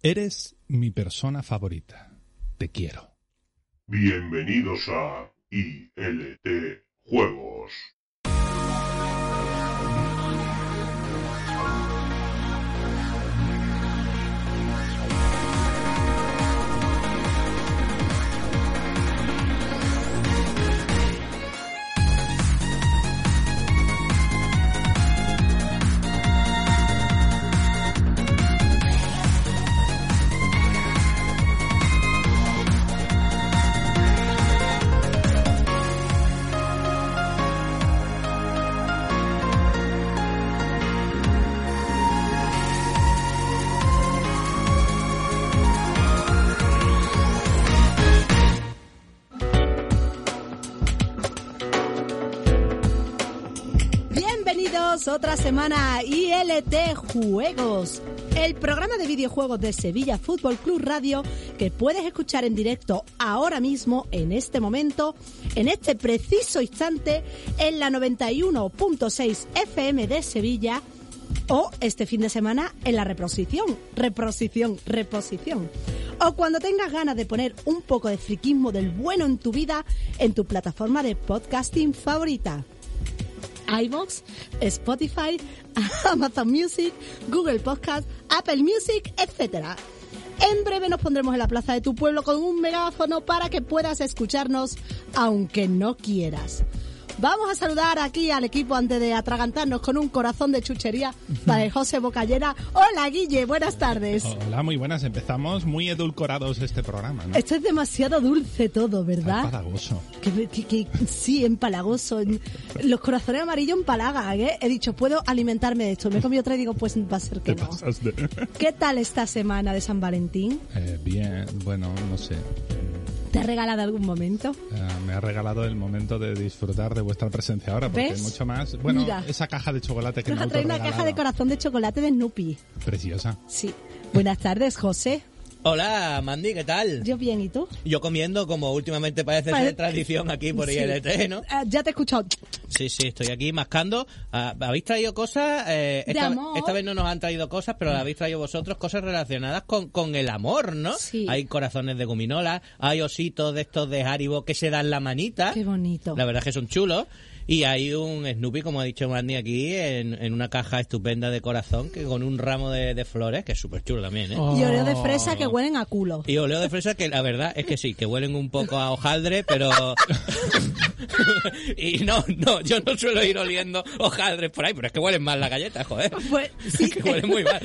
Eres mi persona favorita. Te quiero. Bienvenidos a ILT Juegos. Otra semana ILT Juegos, el programa de videojuegos de Sevilla Fútbol Club Radio que puedes escuchar en directo ahora mismo, en este momento, en este preciso instante, en la 91.6 FM de Sevilla o este fin de semana en la reposición, reposición, reposición. O cuando tengas ganas de poner un poco de friquismo del bueno en tu vida en tu plataforma de podcasting favorita iVoox, Spotify, Amazon Music, Google Podcast, Apple Music, etc. En breve nos pondremos en la plaza de tu pueblo con un megáfono para que puedas escucharnos aunque no quieras. Vamos a saludar aquí al equipo antes de atragantarnos con un corazón de chuchería para José Bocallera. Hola Guille, buenas tardes. Hola, muy buenas. Empezamos muy edulcorados este programa, ¿no? Esto es demasiado dulce todo, ¿verdad? Empalagoso. Que, que- que- sí, empalagoso. Los corazones amarillos empalagan, ¿eh? He dicho, puedo alimentarme de esto. Me he comido otra y digo, pues va a ser que no. pasas de... ¿Qué tal esta semana de San Valentín? Eh, bien, bueno, no sé. ¿Te ha regalado algún momento? Eh, me ha regalado el momento de disfrutar de vuestra presencia ahora, porque ¿Ves? mucho más... Bueno, Mira. esa caja de chocolate que Nos me ha traído una caja de corazón de chocolate de Snoopy. Preciosa. Sí. Buenas tardes, José. Hola, Mandy, ¿qué tal? Yo bien, ¿y tú? Yo comiendo, como últimamente parece Pare- ser tradición aquí por Sí. ILT, ¿no? Ah, ya te he escuchado. Sí, sí, estoy aquí mascando. Ah, ¿Habéis traído cosas? Eh, De esta, amor. esta vez no nos han traído cosas, pero habéis traído vosotros cosas relacionadas con, con el amor, ¿no? Sí. Hay corazones de gominola, hay ositos de estos de Haribo que se dan la manita. Qué bonito. La verdad es que son chulos. Y hay un Snoopy, como ha dicho Mandy aquí, en, en una caja estupenda de corazón, que con un ramo de, de flores, que es súper chulo también, ¿eh? Y oreo de fresa que huelen a culo. Y oleo de fresa que la verdad es que sí, que huelen un poco a hojaldre, pero... y no, no, yo no suelo ir oliendo hojaldres por ahí, pero es que huelen mal las galletas, joder. Pues sí, Es que huelen muy mal.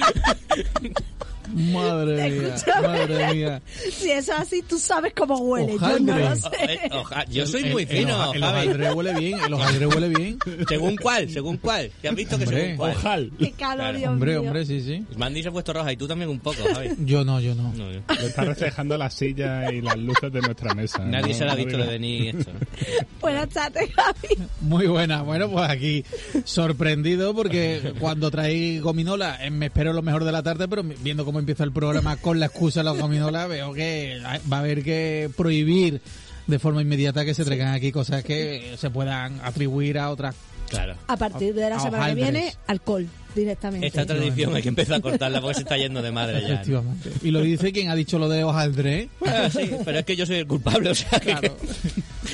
Madre mía, madre mía. si eso es así, tú sabes cómo huele. Yo no Hojaldre. lo sé. Eh, hoja- yo soy muy El- fino, El, el hojaldre huele bien, el hojaldre huele bien. ¿Según cuál? ¿Según cuál? ¿Te has visto que Hombre, según cuál? Ojal. Qué calor, Claro. Dios Hombre, mío. hombre, sí, sí. Mandy se ha puesto roja y tú también un poco, Javi. Yo no, yo no. No, yo- Lo está reflejando la silla y las luces de nuestra mesa. Nadie ¿no? se la ha visto de venir esto. ¿no? Buenas tardes, Javi. Muy buena. Bueno, pues aquí sorprendido porque cuando traí gominola eh, me espero lo mejor de la tarde, pero viendo cómo empieza el programa con la excusa de la gominola, veo que va a haber que prohibir de forma inmediata que se traigan aquí cosas que se puedan atribuir a otras. Claro. A partir de la A semana que viene, alcohol, directamente. Esta tradición hay que empezar a cortarla porque se está yendo de madre ya. ¿no? Y lo dice quien ha dicho lo de hojaldre. Ah, sí, pero es que yo soy el culpable, o sea que... Claro.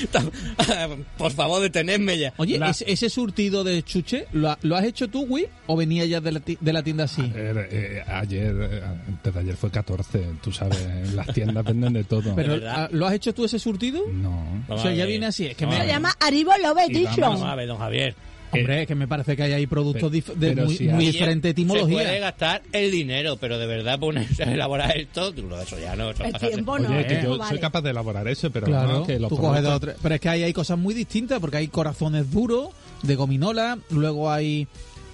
Por favor, detenedme ya. Oye, La- ese, ese surtido de chuche, ¿lo, ha- lo has hecho tú, Wii? ¿O venía ya de la, ti- de la tienda así? Ayer, eh, ayer, antes de ayer fue 14, tú sabes, en las tiendas venden de todo. Pero, ah, ¿Lo has hecho tú ese surtido? No. O sea, ya viene así. Es que Vamos me, Se llama Aribo Love Edition. Vamos a ver, don Javier. Hombre, es que me parece que hay ahí productos Pero- dif- de pero muy, si muy diferente Se puede etimología. gastar el dinero, pero de verdad ponerse a elaborar esto, tú, eso ya no. Eso El tiempo Oye, no, que no yo vale. soy capaz de elaborar eso, pero Claro, no, que los tú coges dos o productos- tres. Pero es que ahí hay cosas muy distintas, porque hay corazones duros de gominola, luego hay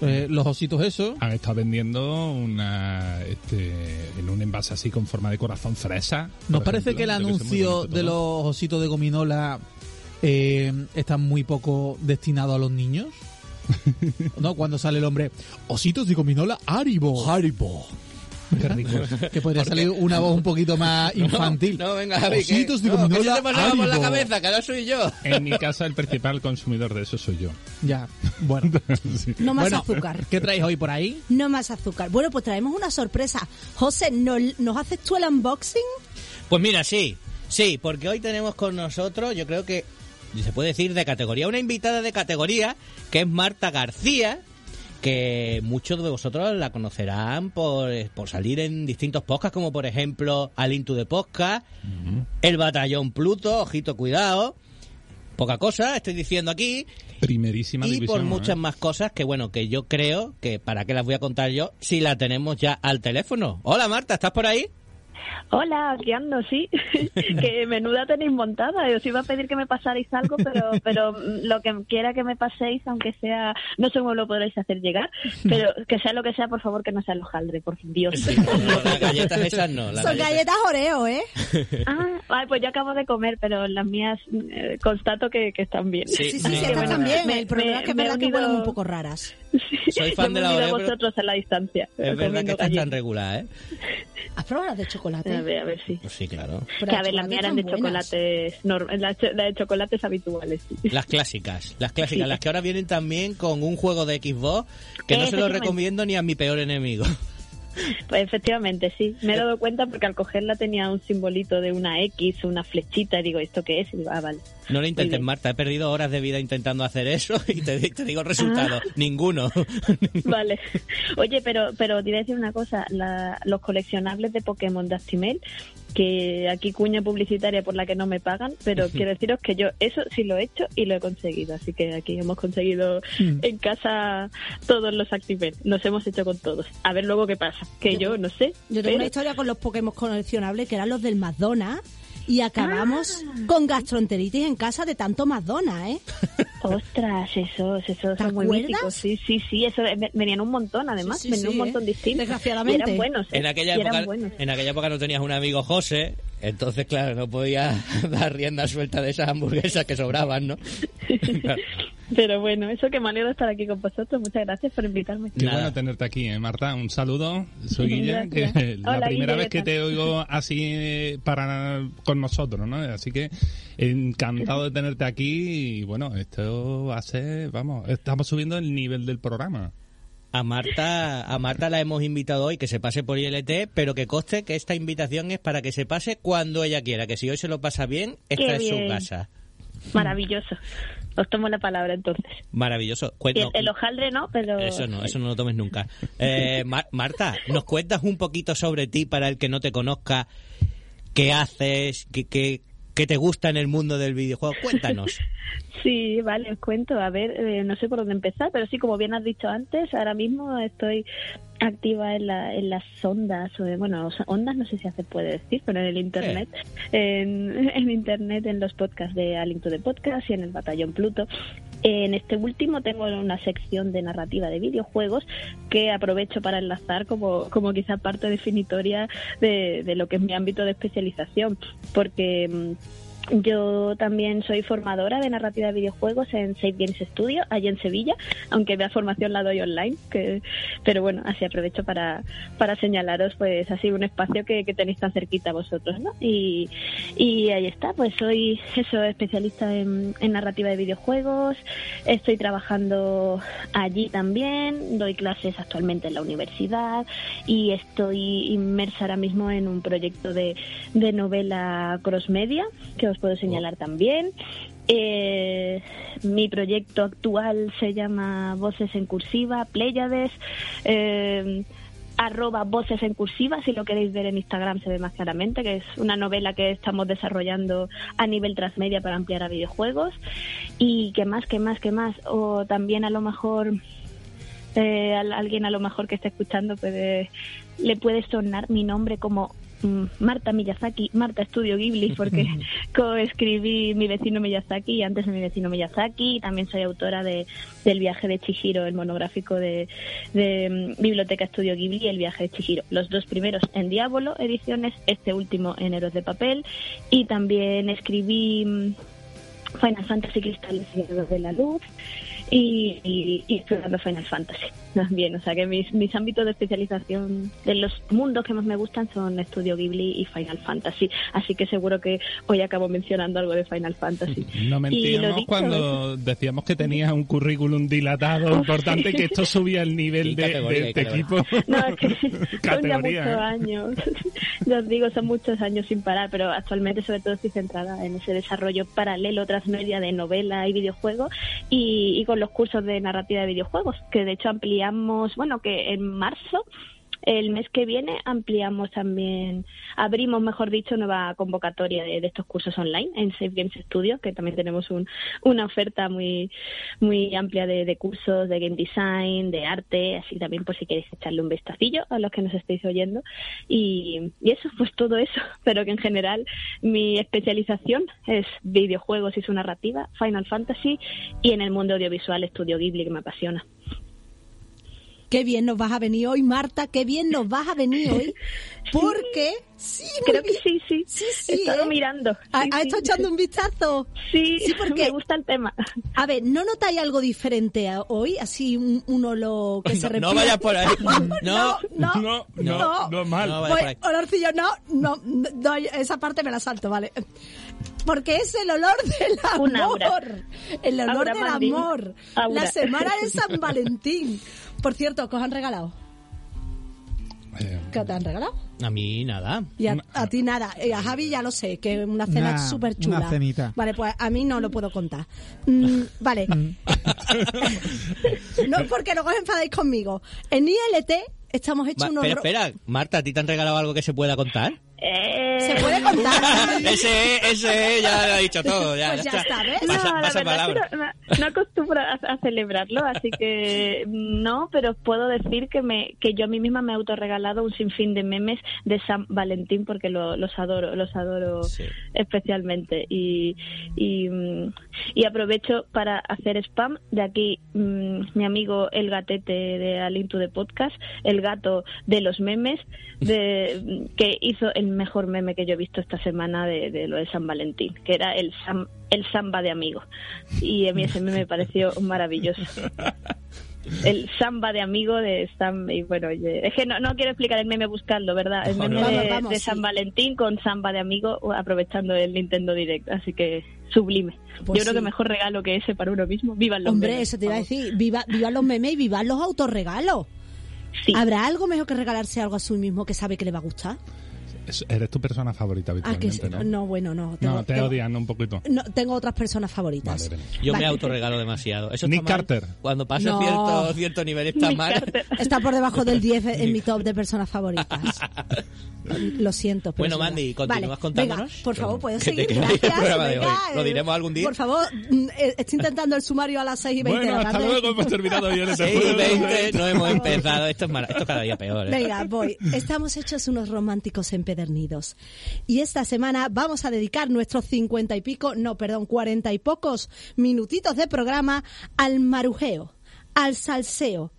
eh, los ositos esos. han estado vendiendo una este, en un envase así con forma de corazón fresa. ¿Nos parece ejemplo, que el anuncio bonito de los ositos de gominola eh, está muy poco destinado a los niños? ¿No? Cuando sale el hombre, ositos de gominola Haribo. Haribo. Qué rico. Que podría salir una voz un poquito más infantil. No, venga, Javi, que, Ositos de no, que gominola se te pasaba por la Haribo. cabeza, que no soy yo. En mi casa el principal consumidor de eso soy yo. Ya, bueno. Sí. No más bueno, azúcar. ¿Qué traéis hoy por ahí? No más azúcar. Bueno, pues traemos una sorpresa. José, ¿nos, nos haces tú el unboxing? Pues mira, sí, sí, porque hoy tenemos con nosotros, yo creo que se puede decir de categoría, una invitada de categoría, que es Marta García, que muchos de vosotros la conocerán por, por salir en distintos podcasts, como por ejemplo Al Into de Podcast, El Batallón Pluto, ojito cuidado, poca cosa, estoy diciendo aquí, Primerísima y división. por ¿eh? muchas más cosas que bueno, que yo creo que para qué las voy a contar yo si la tenemos ya al teléfono. Hola Marta, ¿estás por ahí? Hola, aquí ando, sí. que menuda tenéis montada. Os iba a pedir que me pasarais algo, pero pero lo que quiera que me paséis, aunque sea, no sé cómo lo podréis hacer llegar, pero que sea lo que sea, por favor, que no sea el hojaldre, por Dios. No, las galletas esas no. las Son galletas- galletas Oreo, ¿eh? ah, ay, pues yo acabo de comer, pero las mías eh, constato que, que están bien. Sí, Sí, sí, que bueno, también. me- El problema me- es que me he verdad que unido- huelen un poco raras. Soy fan de la Oreo, a pero- vosotros a la distancia. Es verdad que estás tan regular, ¿eh? ¿Has probado las de chocolate? A ver, a ver, sí. Pues sí, claro. Pero Que a las ver, las mías eran de chocolates, las cho- las de chocolates habituales. sí. Las clásicas, las clásicas, Sí. las que ahora vienen también con un juego de Xbox que no se lo recomiendo ni a mi peor enemigo. Pues efectivamente, sí. Me he dado cuenta porque al cogerla tenía un simbolito de una X, una flechita, y digo, ¿esto qué es? Y digo, ah, vale. No lo intentes. Marta. He perdido horas de vida intentando hacer eso y te, te digo el resultado. Ah. Ninguno. Vale. Oye, pero pero te iba a decir una cosa. La- los coleccionables de Pokémon de Actimel, que aquí cuña publicitaria por la que no me pagan, pero quiero deciros que yo eso sí lo he hecho y lo he conseguido. Así que aquí hemos conseguido Mm. en casa todos los Actimel. Los hemos hecho con todos. A ver luego qué pasa. Que Yo- yo, no sé. Yo tengo pero- una historia con los Pokémon coleccionables que eran los del McDonald's y acabamos con gastroenteritis en casa de tanto McDonald's, ¿eh? Ostras, esos, esos ¿Te son muy acuerdas? míticos. Sí, sí, sí, eso ve- venían un montón además, Sí, sí, venían sí, un montón ¿eh? distintos. Desgraciadamente. Y eran buenos, ¿eh? En aquella Y eran época, buenos. en aquella época no tenías un amigo José, entonces claro, no podía dar rienda suelta de esas hamburguesas que sobraban, ¿no? Pero bueno, eso que me alegro de estar aquí con vosotros. Muchas gracias por invitarme. Qué Nada. bueno tenerte aquí, ¿eh, Marta. Un saludo. Soy Guille, que Gracias. la Hola, primera Guille, vez ¿qué que te oigo así eh, para con nosotros, ¿no? Así que encantado de tenerte aquí y bueno, esto va a ser, vamos, estamos subiendo el nivel del programa. A Marta, a Marta la hemos invitado hoy que se pase por ILT, pero que conste que esta invitación es para que se pase cuando ella quiera, que si hoy se lo pasa bien, esta Qué es su casa. Maravilloso. Os tomo la palabra entonces. Maravilloso. Cuento- el, el hojaldre no, pero... Eso no, eso no lo tomes nunca. Eh, Mar- Marta, ¿nos cuentas un poquito sobre ti para el que no te conozca? ¿Qué haces? ¿Qué, qué, qué te gusta en el mundo del videojuego? Cuéntanos. Sí, vale, os cuento. A ver, eh, no sé por dónde empezar, pero sí, como bien has dicho antes, ahora mismo estoy activa en, la, en las ondas, bueno, ondas no sé si se puede decir, pero en el internet, en, en internet, en los podcasts de Alinto de Podcast y en el Batallón Pluto. En este último tengo una sección de narrativa de videojuegos que aprovecho para enlazar como, como quizá parte definitoria de, de lo que es mi ámbito de especialización, porque mm, yo también soy formadora de narrativa de videojuegos en Save Games Studio, allí en Sevilla, aunque la formación la doy online, que, pero bueno, así aprovecho para, para señalaros pues así un espacio que, tenéis tan cerquita vosotros, ¿no? Y, y ahí está, pues soy eso, especialista en, narrativa de videojuegos, estoy trabajando allí también, doy clases actualmente en la universidad y estoy inmersa ahora mismo en un proyecto de, de novela cross media que os puedo señalar también. Eh, mi proyecto actual se llama Voces en Cursiva, Pléyades. Eh, arroba voces en cursiva, si lo queréis ver en Instagram se ve más claramente, que es una novela que estamos desarrollando a nivel transmedia para ampliar a videojuegos. Y que más, que más, que más. O también a lo mejor eh, a alguien a lo mejor que esté escuchando puede le puede sonar mi nombre como Marta Miyazaki, Marta Estudio Ghibli, porque coescribí Mi vecino Miyazaki y antes de Mi vecino Miyazaki. Y también soy autora de del viaje de Chihiro, el monográfico de, de mm, Biblioteca Estudio Ghibli y el viaje de Chihiro. Los dos primeros en Diablo ediciones, este último en Héroes de Papel. Y también escribí mm, Final Fantasy Cristales de la Luz y, y, y Final Fantasy. También. O sea que mis, mis ámbitos de especialización de los mundos que más me gustan son Estudio Ghibli y Final Fantasy. Así que seguro que hoy acabo mencionando algo de Final Fantasy. No mentíamos dicho, cuando decíamos que tenías un currículum dilatado importante que esto subía el nivel de, de este equipo. No, es que son ya muchos ¿eh? años. ya os digo, son muchos años sin parar, pero actualmente sobre todo estoy centrada en ese desarrollo paralelo transmedia de novela y videojuego y, y con los cursos de narrativa de videojuegos, que de hecho ampliamos, bueno, que en marzo el mes que viene ampliamos también, abrimos, mejor dicho, nueva convocatoria de, estos cursos online en Safe Games Studio, que también tenemos un- una oferta muy muy amplia de, de cursos de game design, de arte, así también por si queréis echarle un vistacillo a los que nos estéis oyendo. Y, y eso, pues todo eso, pero que en general mi especialización es videojuegos y su narrativa, Final Fantasy y en el mundo audiovisual Estudio Ghibli, que me apasiona. Qué bien nos vas a venir hoy, Marta, qué bien nos vas a venir hoy. Porque, sí, Creo que sí, sí. Sí, sí, He estado ¿eh? mirando. ¿Ha, Sí, ha sí. estado echando un vistazo? Sí, Sí, porque- me gusta el tema. A ver, ¿no notáis algo diferente a- hoy? Así un, un olor que se repite. no vayas por ahí. no, No. no, No, no, no, mal. No, vaya por ahí. Pues, olorcillo, no, no, no, esa parte me la salto, vale. Porque es el olor del amor. El olor Aura, del amor. Aura. La semana de San Valentín. Por cierto, ¿qué os han regalado? Eh, ¿Qué te han regalado? A mí nada. Y a, ti nada. Y a Javi ya lo sé, que es una cena Una- súper chula. una cenita. Vale, pues a mí no lo puedo contar. Mm, vale. no porque luego os enfadáis conmigo. En ILT estamos hechos Va, unos... pero ro- espera, Marta, ¿a ti te han regalado algo que se pueda contar? Eh, ¿Se puede contar? ese, ese, ya lo ha dicho todo. Ya, Pues ya está, ¿ves? Pasa, no, la pasa verdad que no, no- no acostumbro a, a celebrarlo, así que no, pero puedo decir que me que yo a mí misma me he autorregalado un sinfín de memes de San Valentín porque lo- los adoro, los adoro Sí. especialmente y, y, y aprovecho para hacer spam de aquí mm, mi amigo el gatete de Alintu de Podcast, el gato de los memes, de que hizo el mejor meme que yo he visto esta semana de, de lo de San Valentín, que era el sam- el samba de amigo y a mí ese meme me pareció maravilloso. El samba de amigo de Sam y bueno, es que no, no quiero explicar el meme buscando, ¿verdad? El Vamos, meme de, vamos, de sí. San Valentín con samba de amigo aprovechando el Nintendo Direct, así que sublime. Pues Yo creo sí. que mejor regalo que ese para uno mismo. Vivan los Hombre, memes, eso te iba a decir. Viva, viva los memes y viva los autorregalos. Sí. ¿Habrá algo mejor que regalarse algo a su mismo que sabe que le va a gustar? Es- eres tu persona favorita Ah, que sí. habitualmente, ¿no? No, bueno, no. Tengo, No, te tengo- odian un poquito. no, tengo otras personas favoritas. Vale. Yo Vale. me autorregalo demasiado. Eso Nick. Carter. Cuando pasa No. cierto, cierto nivel está Nick mal. Carter. Está por debajo del 10 en mi top de personas favoritas. Lo siento. Pero Bueno. Mandy, ¿continúas Vale, contándonos? Venga, por favor, puedes seguir. Gracias. programa de venga, hoy. ¿Lo diremos algún día? Por favor, mm, eh, estoy intentando el sumario a las 6 y 20 de Bueno, la hasta tarde. luego, hemos terminado bien este 6 y juego. 20, no hemos empezado. Esto es, mala- esto es cada día peor. ¿eh? Venga, voy. Estamos hechos unos románticos empedernidos. Y esta semana vamos a dedicar nuestros cincuenta y pico, no, perdón, cuarenta y pocos minutitos de programa al marujeo, al salseo.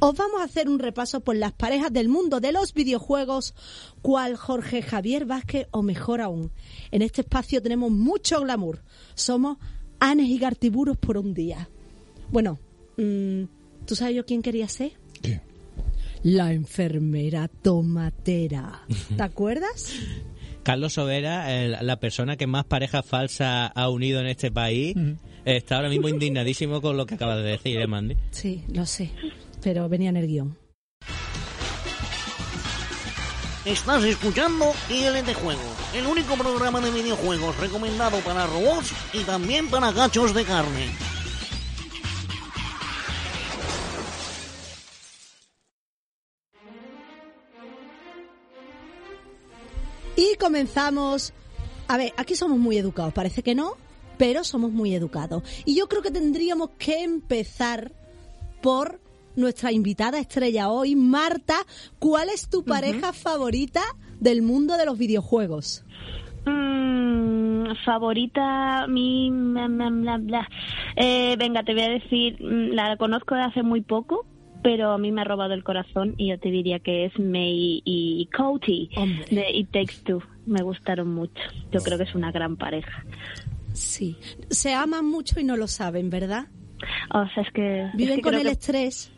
Os vamos a hacer un repaso por las parejas del mundo de los videojuegos, cual Jorge Javier Vázquez o mejor aún. En este espacio tenemos mucho glamour. Somos Anes y Gartiburos por un día. Bueno, mm, ¿tú sabes yo quién quería ser? ¿Qué? La enfermera tomatera. ¿Te acuerdas? Carlos Sobera, el- la persona que más parejas falsas ha unido en este país, está ahora mismo indignadísimo con lo que acabas de decir, ¿eh, Mandy? Sí, lo sé. Pero venía en el guion. Estás escuchando ILT Juegos, el único programa de videojuegos recomendado para robots y también para gachos de carne. Y comenzamos. A ver, aquí somos muy educados. Parece que no, pero somos muy educados. Y yo creo que tendríamos que empezar por nuestra invitada estrella hoy, Marta. ¿Cuál es tu pareja favorita del mundo de los videojuegos? Mm, favorita, mi. bla, bla. Eh, venga, te voy a decir, mm, la conozco de hace muy poco, pero a mí me ha robado el corazón y yo te diría que es May y Cody Hombre. de It Takes Two. Me gustaron mucho. Yo creo que es una gran pareja. Sí. Se aman mucho y no lo saben, ¿verdad? O sea, es que. es Viven que con el que- estrés.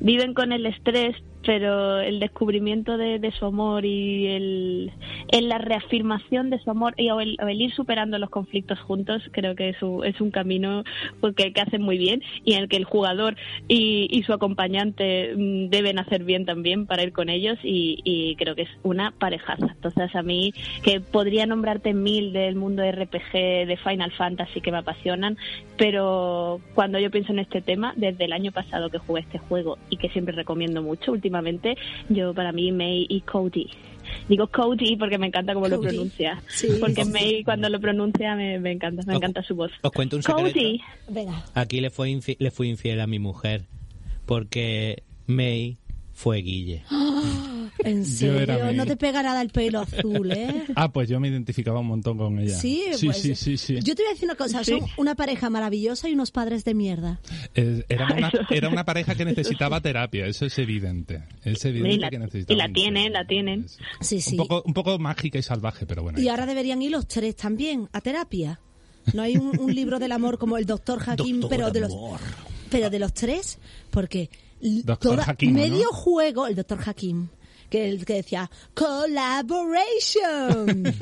viven con el estrés, pero el descubrimiento de, de su amor y el, en la reafirmación de su amor y el, el ir superando los conflictos juntos, creo que es un, es un camino porque, que hacen muy bien y en el que el jugador y, y su acompañante mm, deben hacer bien también para ir con ellos y, y creo que es una parejaza. Entonces a mí, que podría nombrarte mil del mundo RPG, de Final Fantasy que me apasionan, pero cuando yo pienso en este tema, desde el año pasado que jugué este juego y que siempre recomiendo mucho yo para mí May y Cody. Digo Cody porque me encanta cómo lo Cody. pronuncia. Sí. porque May cuando lo pronuncia me, me encanta, me Os- encanta su voz. Os cuento un secreto. Cody. Venga. Aquí le fue, infi- le fui infiel a mi mujer porque May fue Guille. En Yo era serio, no te pega nada el pelo azul, ¿eh? Ah, pues yo me identificaba un montón con ella. Sí, sí, pues, sí, sí, sí. Yo te voy a decir una cosa, son una pareja maravillosa y unos padres de mierda. Eh, era, una, era una pareja que necesitaba terapia, eso es evidente. Es evidente Y la, que y necesitaba. la un- tienen, la tienen. Sí, sí. Un poco, un poco mágica y salvaje, pero bueno. Y ahora deberían ir los tres también a terapia. No hay un, un libro del amor como el Doctor Doctor pero de los Amor. pero de los tres, porque Doctor toda- Hakim, ¿no? medio juego, el Doctor Hakim, que el que decía collaboration.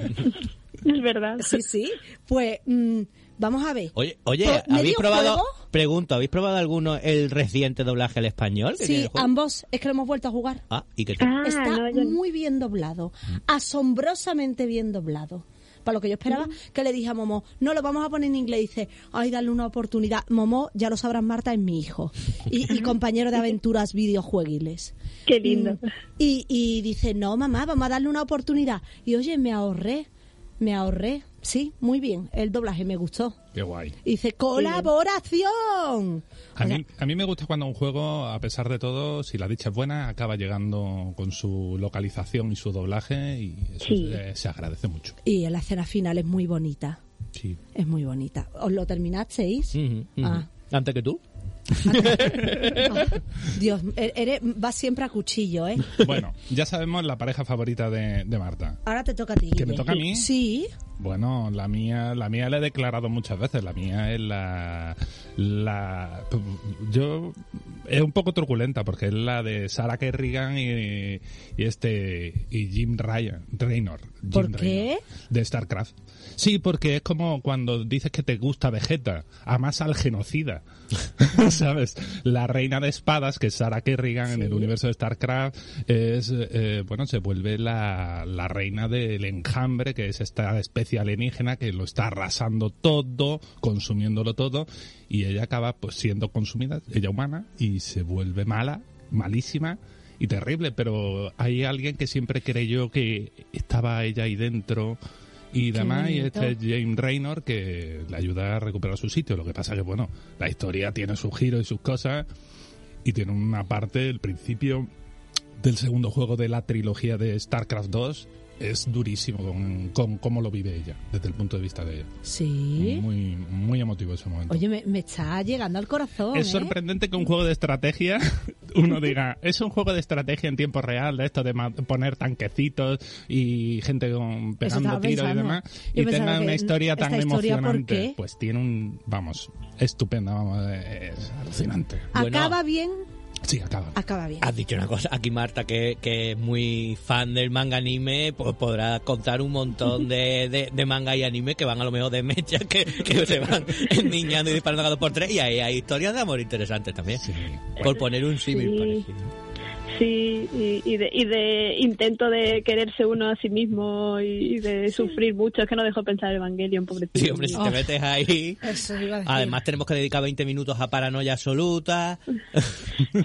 Es verdad. sí, sí. Pues mm, vamos a ver. Oye, oye, ¿habéis ¿medio probado? juego? Pregunto, ¿habéis probado alguno el reciente doblaje al español? Sí, ambos, es que lo hemos vuelto a jugar. Ah, ¿y qué tal? Ah, Está no, yo no. muy bien doblado, asombrosamente bien doblado. Para lo que yo esperaba, que le dije a Momo, no lo vamos a poner en inglés. Dice, ay, dale una oportunidad. Momo, ya lo sabrás, Marta, es mi hijo. Y, y compañero de aventuras videojueguiles. Qué lindo. Mm, Y, y dice, no, mamá, vamos a darle una oportunidad. Y oye, me ahorré, me ahorré. Sí, muy bien, el doblaje me gustó. Qué guay. Y dice, colaboración. A mí, a mí me gusta cuando un juego, a pesar de todo, si la dicha es buena, acaba llegando con su localización y su doblaje y eso Sí. se, se agradece mucho. y la escena final es muy bonita. Sí. Es muy bonita. ¿Os lo terminasteis? Ujú. Ah. Antes que tú. Dios, e- eres, vas siempre a cuchillo, ¿eh? Bueno, ya sabemos la pareja favorita de, de Marta. Ahora te toca a ti. ¿Que me toca a mí? Sí. Bueno, la mía, la mía la he declarado muchas veces. La mía es la, la, yo es un poco truculenta porque es la de Sarah Kerrigan y, y este y Jim Ryan, Raynor. Jim ¿Por qué? Raynor, de Starcraft. Sí, porque es como cuando dices que te gusta Vegeta, amas al genocida. ¿Sabes? La reina de espadas, que es Sarah Kerrigan en el universo de StarCraft, es, eh, bueno, se vuelve la, la reina del enjambre, que es esta especie alienígena que lo está arrasando todo, consumiéndolo todo, y ella acaba pues siendo consumida, ella humana, y se vuelve mala, malísima y terrible, pero hay alguien que siempre creyó que estaba ella ahí dentro y bonito. este es James Raynor que le ayuda a recuperar su sitio. Lo que pasa que, bueno, la historia tiene sus giros y sus cosas, y tiene una parte, el principio del segundo juego de la trilogía de StarCraft 2 es durísimo con, con cómo lo vive ella, desde el punto de vista de ella. Sí. Muy, muy emotivo ese momento. Oye, me, me está llegando al corazón. Es ¿eh? sorprendente que un juego de estrategia uno diga, es un juego de estrategia en tiempo real, de esto de ma- poner tanquecitos y gente con, pegando tiros y demás, Yo y tenga una historia tan esta historia, ¿por emocionante. qué? Pues tiene un, vamos, estupenda, vamos, es alucinante. Bueno. Acaba bien, Sí, acaba. acaba bien. Has dicho una cosa, aquí Marta, que, que es muy fan del manga anime, pues podrá contar un montón de, de, de manga y anime que van a lo mejor de mecha, que, que se van enniñando y disparando cada dos por tres, y hay, hay historias de amor interesantes también. Sí. Por poner un símil Sí. parecido. Sí, y, y de, y de intento de quererse uno a sí mismo y, y de sufrir mucho. Es que no dejo pensar Evangelion, pobrecito. Sí, hombre, si te Oh. metes ahí... Eso iba a decir. Además tenemos que dedicar 20 minutos a paranoia absoluta.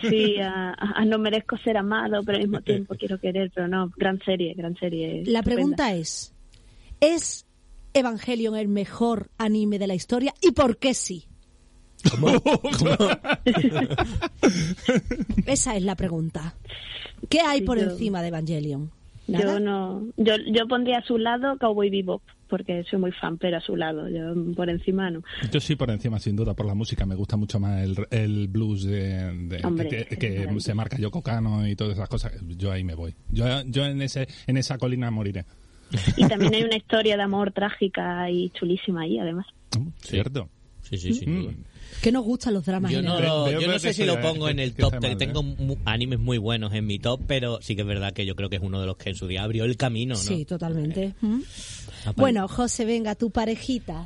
Sí, a, a- a no merezco ser amado, pero al mismo tiempo quiero querer, pero no, gran serie, gran serie. La estupenda. pregunta es, ¿es Evangelion el mejor anime de la historia? ¿Y por qué sí? Esa es la pregunta. ¿Qué hay por Yo- encima de Evangelion? Yo no, yo, yo pondría a su lado Cowboy Bebop, porque soy muy fan, pero a su lado, yo por encima no. Yo sí por encima, sin duda, por la música. Me gusta mucho más el, el blues de, de- Hombre, que, se marca Yoko Kano y todas esas cosas. Yo ahí me voy. Yo, yo en, ese, en esa colina moriré. Y también hay una historia de amor trágica y chulísima ahí, además. Cierto. Sí, sí, sí. Mm. Que nos gustan los dramas Yo no, lo- yo no sé si lo pongo en el top. Tengo ¿eh? mu- animes muy buenos en mi top, pero sí que es verdad que yo creo que es uno de los que en su día abrió el camino, ¿no? Sí, totalmente. ¿Mm? Aparte- Bueno, José, venga, tu parejita.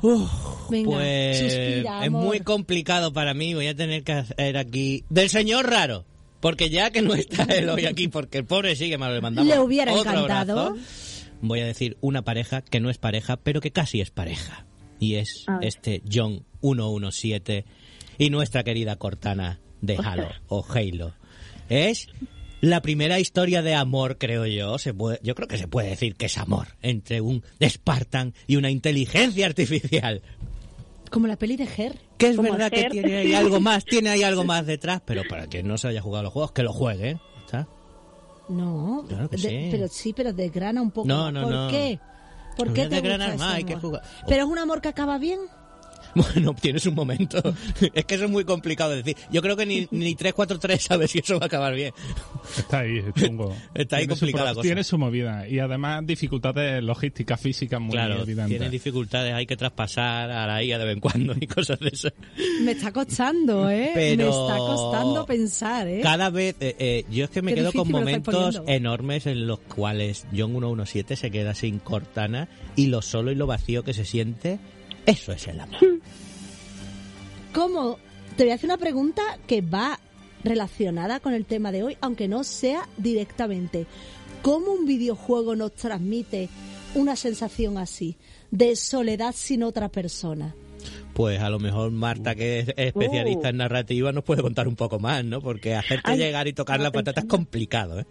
venga, Pues suspira, es muy complicado para mí. Voy a tener que hacer aquí del señor raro. Porque ya que no está él hoy aquí, porque el pobre sigue mal, le mandamos Le hubiera otro encantado. abrazo. Voy a decir una pareja que no es pareja, pero que casi es pareja. Y es este John 117 y nuestra querida Cortana de Halo o Halo. Es la primera historia de amor, creo yo. Se puede, yo creo que se puede decir que es amor entre un Spartan y una inteligencia artificial. Como la peli de Her. Que es Como verdad que tiene ahí algo más, tiene ahí algo más detrás, pero para quien no se haya jugado los juegos, que lo juegue, ¿eh? ¿Está? No, Claro de- sí. pero sí, pero desgrana un poco. No, no, ¿Por no. qué? ¿Por qué te gusta más, hay que jugar. Pero es un amor que acaba bien. Bueno, tienes un momento. Es que eso es muy complicado de decir. Yo creo que ni, ni 343 sabe si eso va a acabar bien. Está ahí, es chungo. Está ahí complicada la cosa. Tiene su movida. Y además dificultades logísticas, físicas muy Claro, evidentes. tiene dificultades, hay que traspasar a la IA de vez en cuando y cosas de eso. Me está costando, ¿eh? Pero- Me está costando pensar, ¿eh? Cada vez, eh, eh, yo es que me Qué quedo con momentos enormes en los cuales John 117 se queda sin Cortana y lo solo y lo vacío que se siente, eso es el amor. ¿Cómo? Te voy a hacer una pregunta que va relacionada con el tema de hoy, aunque no sea directamente. ¿Cómo un videojuego nos transmite una sensación así, de soledad sin otra persona? Pues a lo mejor Marta, que es especialista Uh. en narrativa, nos puede contar un poco más, ¿no? Porque hacerte Ay, llegar y tocar la patata es complicado, ¿eh?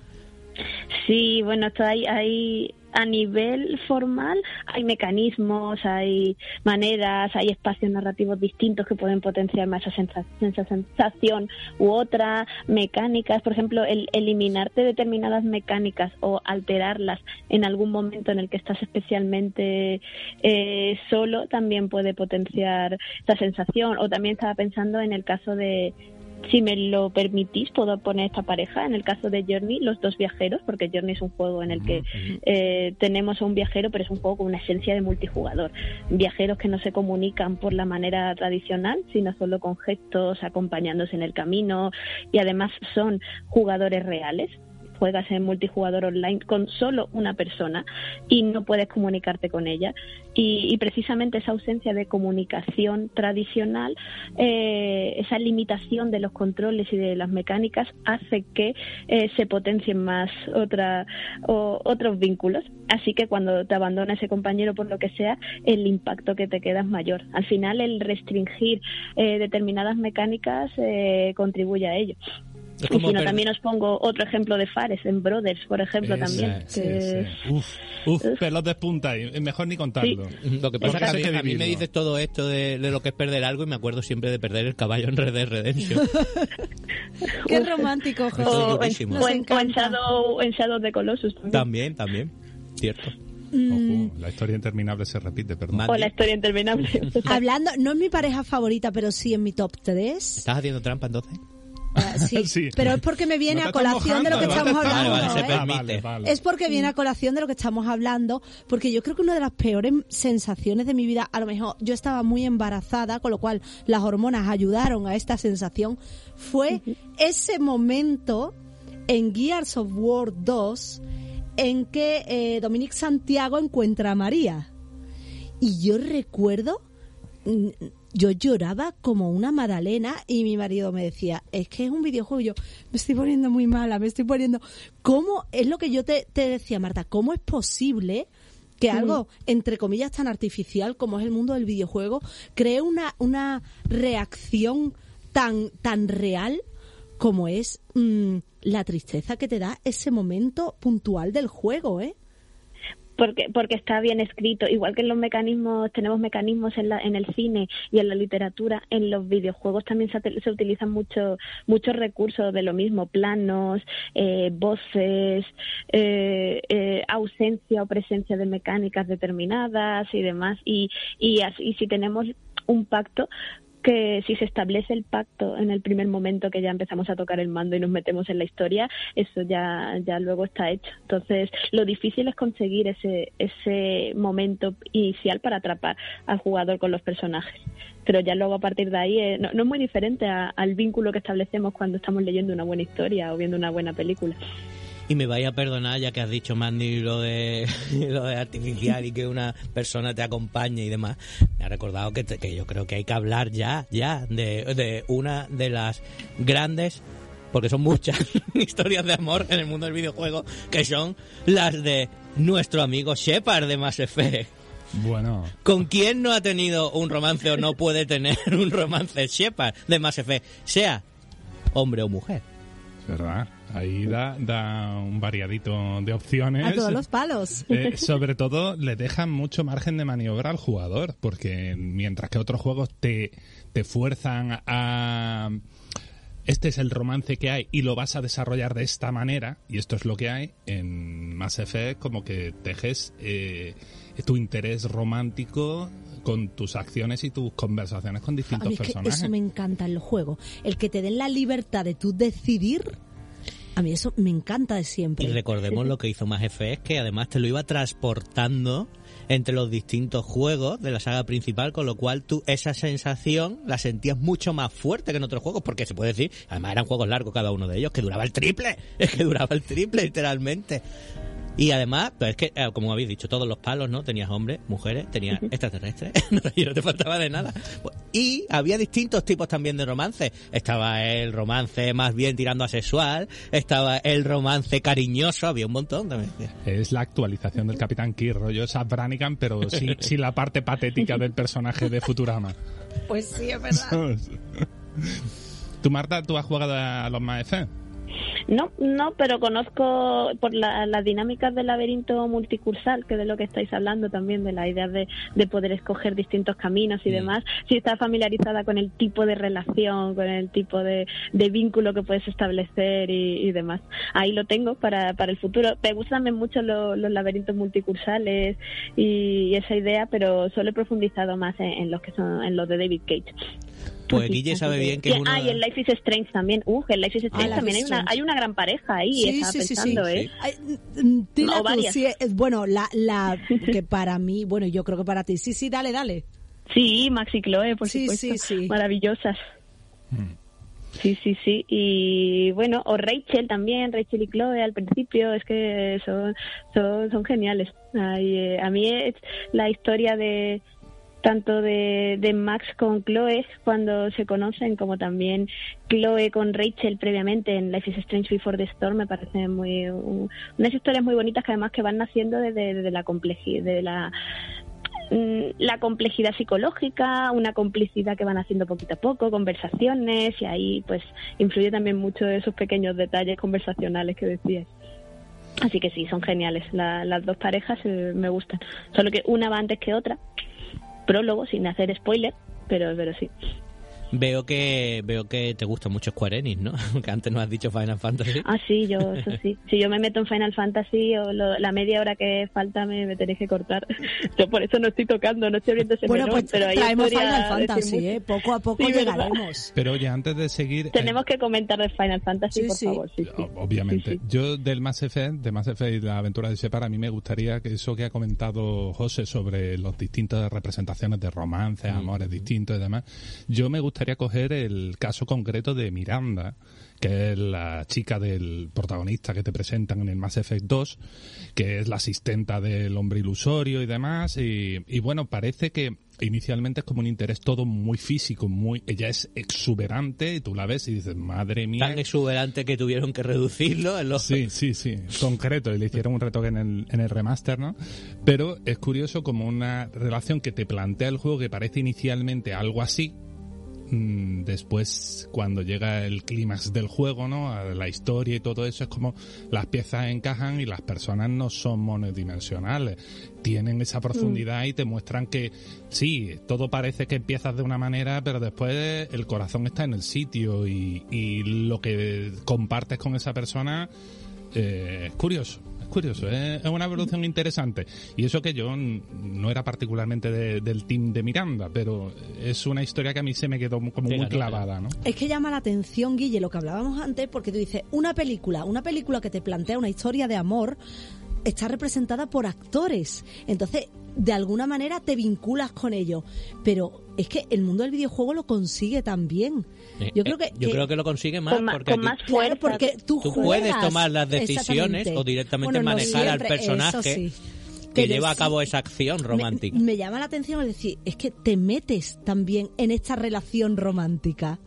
Sí, bueno, esto hay, hay a nivel formal hay mecanismos, hay maneras, hay espacios narrativos distintos que pueden potenciar más esa sensa- esa sensación u otra, mecánicas, por ejemplo, el eliminarte determinadas mecánicas o alterarlas en algún momento en el que estás especialmente eh, solo también puede potenciar esa sensación. O también estaba pensando en el caso de si me lo permitís, puedo poner esta pareja. En el caso de Journey, los dos viajeros, porque Journey es un juego en el que eh, tenemos a un viajero, pero es un juego con una esencia de multijugador. Viajeros que no se comunican por la manera tradicional, sino solo con gestos, acompañándose en el camino, y además son jugadores reales. Juegas en multijugador online con solo una persona y no puedes comunicarte con ella. Y, y precisamente esa ausencia de comunicación tradicional, eh, esa limitación de los controles y de las mecánicas hace que eh, se potencien más otra, o- otros vínculos. Así que cuando te abandona ese compañero por lo que sea, el impacto que te queda es mayor. Al final, el restringir eh, determinadas mecánicas eh, contribuye a ello. Es Y como si no, per- también os pongo otro ejemplo de Fares, en Brothers, por ejemplo, Ese, también. sí, que- sí. Uf, uf, pelos de punta y mejor ni contarlo. Lo que pasa es que a mí, a mí me dices todo esto de, de lo que es perder algo y me acuerdo siempre de perder el caballo en Red Dead Redemption. Qué romántico, Esto es José. o, en, o en- o en. Shadow, en Shadow de Colossus también. también, también. Cierto. Mm, Ojo, la historia interminable se repite, perdón. O la historia interminable. hablando, no es mi pareja favorita, pero sí en mi top 3. ¿Estás haciendo trampa entonces? sí, Sí. pero es porque me viene No a colación de lo que estamos hablando. Vale, vale, se ¿eh? Ah, permite. Es porque viene a colación de lo que estamos hablando, porque yo creo que una de las peores sensaciones de mi vida, a lo mejor yo estaba muy embarazada, con lo cual las hormonas ayudaron a esta sensación, fue ese momento en Gears of War 2 en que eh, Dominic Santiago encuentra a María. Y yo recuerdo, mm, yo lloraba como una Madalena y mi marido me decía, es que es un videojuego. Yo, me estoy poniendo muy mala, me estoy poniendo... ¿Cómo? Es lo que yo te, te decía, Marta, ¿cómo es posible que algo, entre comillas, tan artificial como es el mundo del videojuego, cree una, una reacción tan, tan real como es mm, la tristeza que te da ese momento puntual del juego, ¿eh? Porque porque está bien escrito. Igual que en los mecanismos tenemos mecanismos en la en el cine y en la literatura en los videojuegos también se, se utilizan mucho muchos recursos de lo mismo planos eh, voces eh, eh, ausencia o presencia de mecánicas determinadas y demás. Y y así y si tenemos un pacto que si se establece el pacto en el primer momento que ya empezamos a tocar el mando y nos metemos en la historia, eso ya, ya luego está hecho. Entonces, lo difícil es conseguir ese, ese momento inicial para atrapar al jugador con los personajes. Pero ya luego a partir de ahí eh, no, es muy diferente a, al vínculo que establecemos cuando estamos leyendo una buena historia o viendo una buena película. Y me vaya a perdonar ya que has dicho, Mandy, lo de, lo de artificial y que una persona te acompañe y demás. Me ha recordado que, te, que yo creo que hay que hablar ya, ya, de, de una de las grandes porque son muchas historias de amor en el mundo del videojuego, que son las de nuestro amigo Shepard de Mass Effect. Bueno. ¿Con quién no ha tenido un romance o no puede tener un romance Shepard de Mass Effect? Sea hombre o mujer. ¿Verdad? Ahí da, da un variadito de opciones. A todos los palos. Eh, sobre todo le dejan mucho margen de maniobra al jugador, porque mientras que otros juegos te, te fuerzan a... Este es el romance que hay y lo vas a desarrollar de esta manera, y esto es lo que hay, en Mass Effect como que tejes eh, tu interés romántico con tus acciones y tus conversaciones con distintos a mí es personajes. Que eso me encanta en los juegos. El que te den la libertad de tú decidir a mí eso me encanta de siempre. Y recordemos lo que hizo Mass Effect, que además te lo iba transportando entre los distintos juegos de la saga principal, con lo cual tú esa sensación la sentías mucho más fuerte que en otros juegos, porque se puede decir, además eran juegos largos cada uno de ellos, que duraba el triple, es que duraba el triple literalmente. Y además, pues es que, eh, como habéis dicho, todos los palos, ¿no? Tenías hombres, mujeres, tenías extraterrestres, y no te faltaba de nada. Y había distintos tipos también de romance. Estaba el romance más bien tirando a sexual, estaba el romance cariñoso, había un montón también. Es la actualización del Capitán Kirk, rollo Sab Brannigan, pero sin, sin la parte patética del personaje de Futurama. Pues sí, es verdad. ¿Tú, Marta, tú has jugado a los Effect? No, no, pero conozco por la, las dinámicas del laberinto multicursal, que de lo que estáis hablando también, de la idea de, de poder escoger distintos caminos y demás. Si estás familiarizada con el tipo de relación, con el tipo de, de vínculo que puedes establecer y, y, demás. Ahí lo tengo para, para el futuro. Me gustan mucho lo, los laberintos multicursales y, y, esa idea, pero solo he profundizado más en, en los que son en los de David Cage. Pues Guille sabe bien que y, uno... Ah, y en Life is Strange también. Uh, en Life is Strange Ah, también hay una, hay una gran pareja ahí, Sí, estaba sí, sí, sí. pensando, ¿eh? Ay, mm, dila O tú, varias. sí, es- bueno, la, la que para mí, bueno, yo creo que para ti. Sí, sí, dale, dale. Sí, Max y Chloe, por Sí, supuesto. sí, sí. Maravillosas. Sí, sí, sí. Y bueno, o Rachel también, Rachel y Chloe al principio, es que son, son, son geniales. Ay, eh, a mí es la historia de tanto de, Max con Chloe cuando se conocen, como también Chloe con Rachel previamente en Life is Strange Before the Storm, me parecen muy, un- unas historias muy bonitas que además que van naciendo desde, desde la complejidad, de la mm, la complejidad psicológica, una complicidad que van haciendo poquito a poco, conversaciones y ahí pues influye también mucho esos pequeños detalles conversacionales que decías. Así que sí, son geniales. La- las dos parejas eh, me gustan. Solo que una va antes que otra. Prólogo, sin hacer spoiler, pero, pero sí. Veo que veo que te gusta mucho Square Enix, ¿no? Que antes no has dicho Final Fantasy. Ah, sí, yo, eso sí. Si yo me meto en Final Fantasy o lo- la media hora que falta me, me tenéis que cortar. Yo por eso no estoy tocando, no estoy abriendo ese Bueno, pues pero ahí traemos Final Fantasy. ¿eh? Poco a poco Sí, ¿verdad? llegaremos. Pero oye, antes de seguir... eh, Tenemos que comentar de Final Fantasy, Sí, por sí. favor. Sí, sí. O- Obviamente. Sí, sí. Yo del Mass Effect, de Mass Effect y la aventura de Shepard, a mí me gustaría que eso que ha comentado José sobre las distintas representaciones de romances, amores distintos y demás, yo me gustaría coger el caso concreto de Miranda, que es la chica del protagonista que te presentan en el Mass Effect 2, que es la asistenta del hombre ilusorio y demás, y, y bueno, parece que inicialmente es como un interés todo muy físico, muy ella es exuberante y tú la ves y dices, madre mía, Tan exuberante que tuvieron que reducirlo en los... Sí, sí, sí, concreto, y le hicieron un retoque en el, en el remaster, ¿no? Pero es curioso como una relación que te plantea el juego que parece inicialmente algo así, después cuando llega el clímax del juego, ¿no? A la historia y todo eso, es como las piezas encajan y las personas no son monodimensionales, tienen esa profundidad y te muestran que sí, todo parece que empiezas de una manera, pero después el corazón está en el sitio y, y lo que compartes con esa persona eh, es curioso, curioso, ¿eh? es una evolución interesante. Y eso que yo no era particularmente de- del team de Miranda, pero es una historia que a mí se me quedó como muy clavada, ¿no? Es que llama la atención, Guille, lo que hablábamos antes, porque tú dices, una película, una película que te plantea una historia de amor, está representada por actores. Entonces, de alguna manera te vinculas con ellos. Pero es que el mundo del videojuego lo consigue también. Yo creo que, Eh, yo creo que lo consigue más Con porque con aquí más fuerza. porque tú, tú juegas. puedes tomar las decisiones o directamente Bueno, no manejar al personaje sí. que Pero lleva a sí, cabo esa acción romántica. Me, me llama la atención el decir, es que te metes también en esta relación romántica.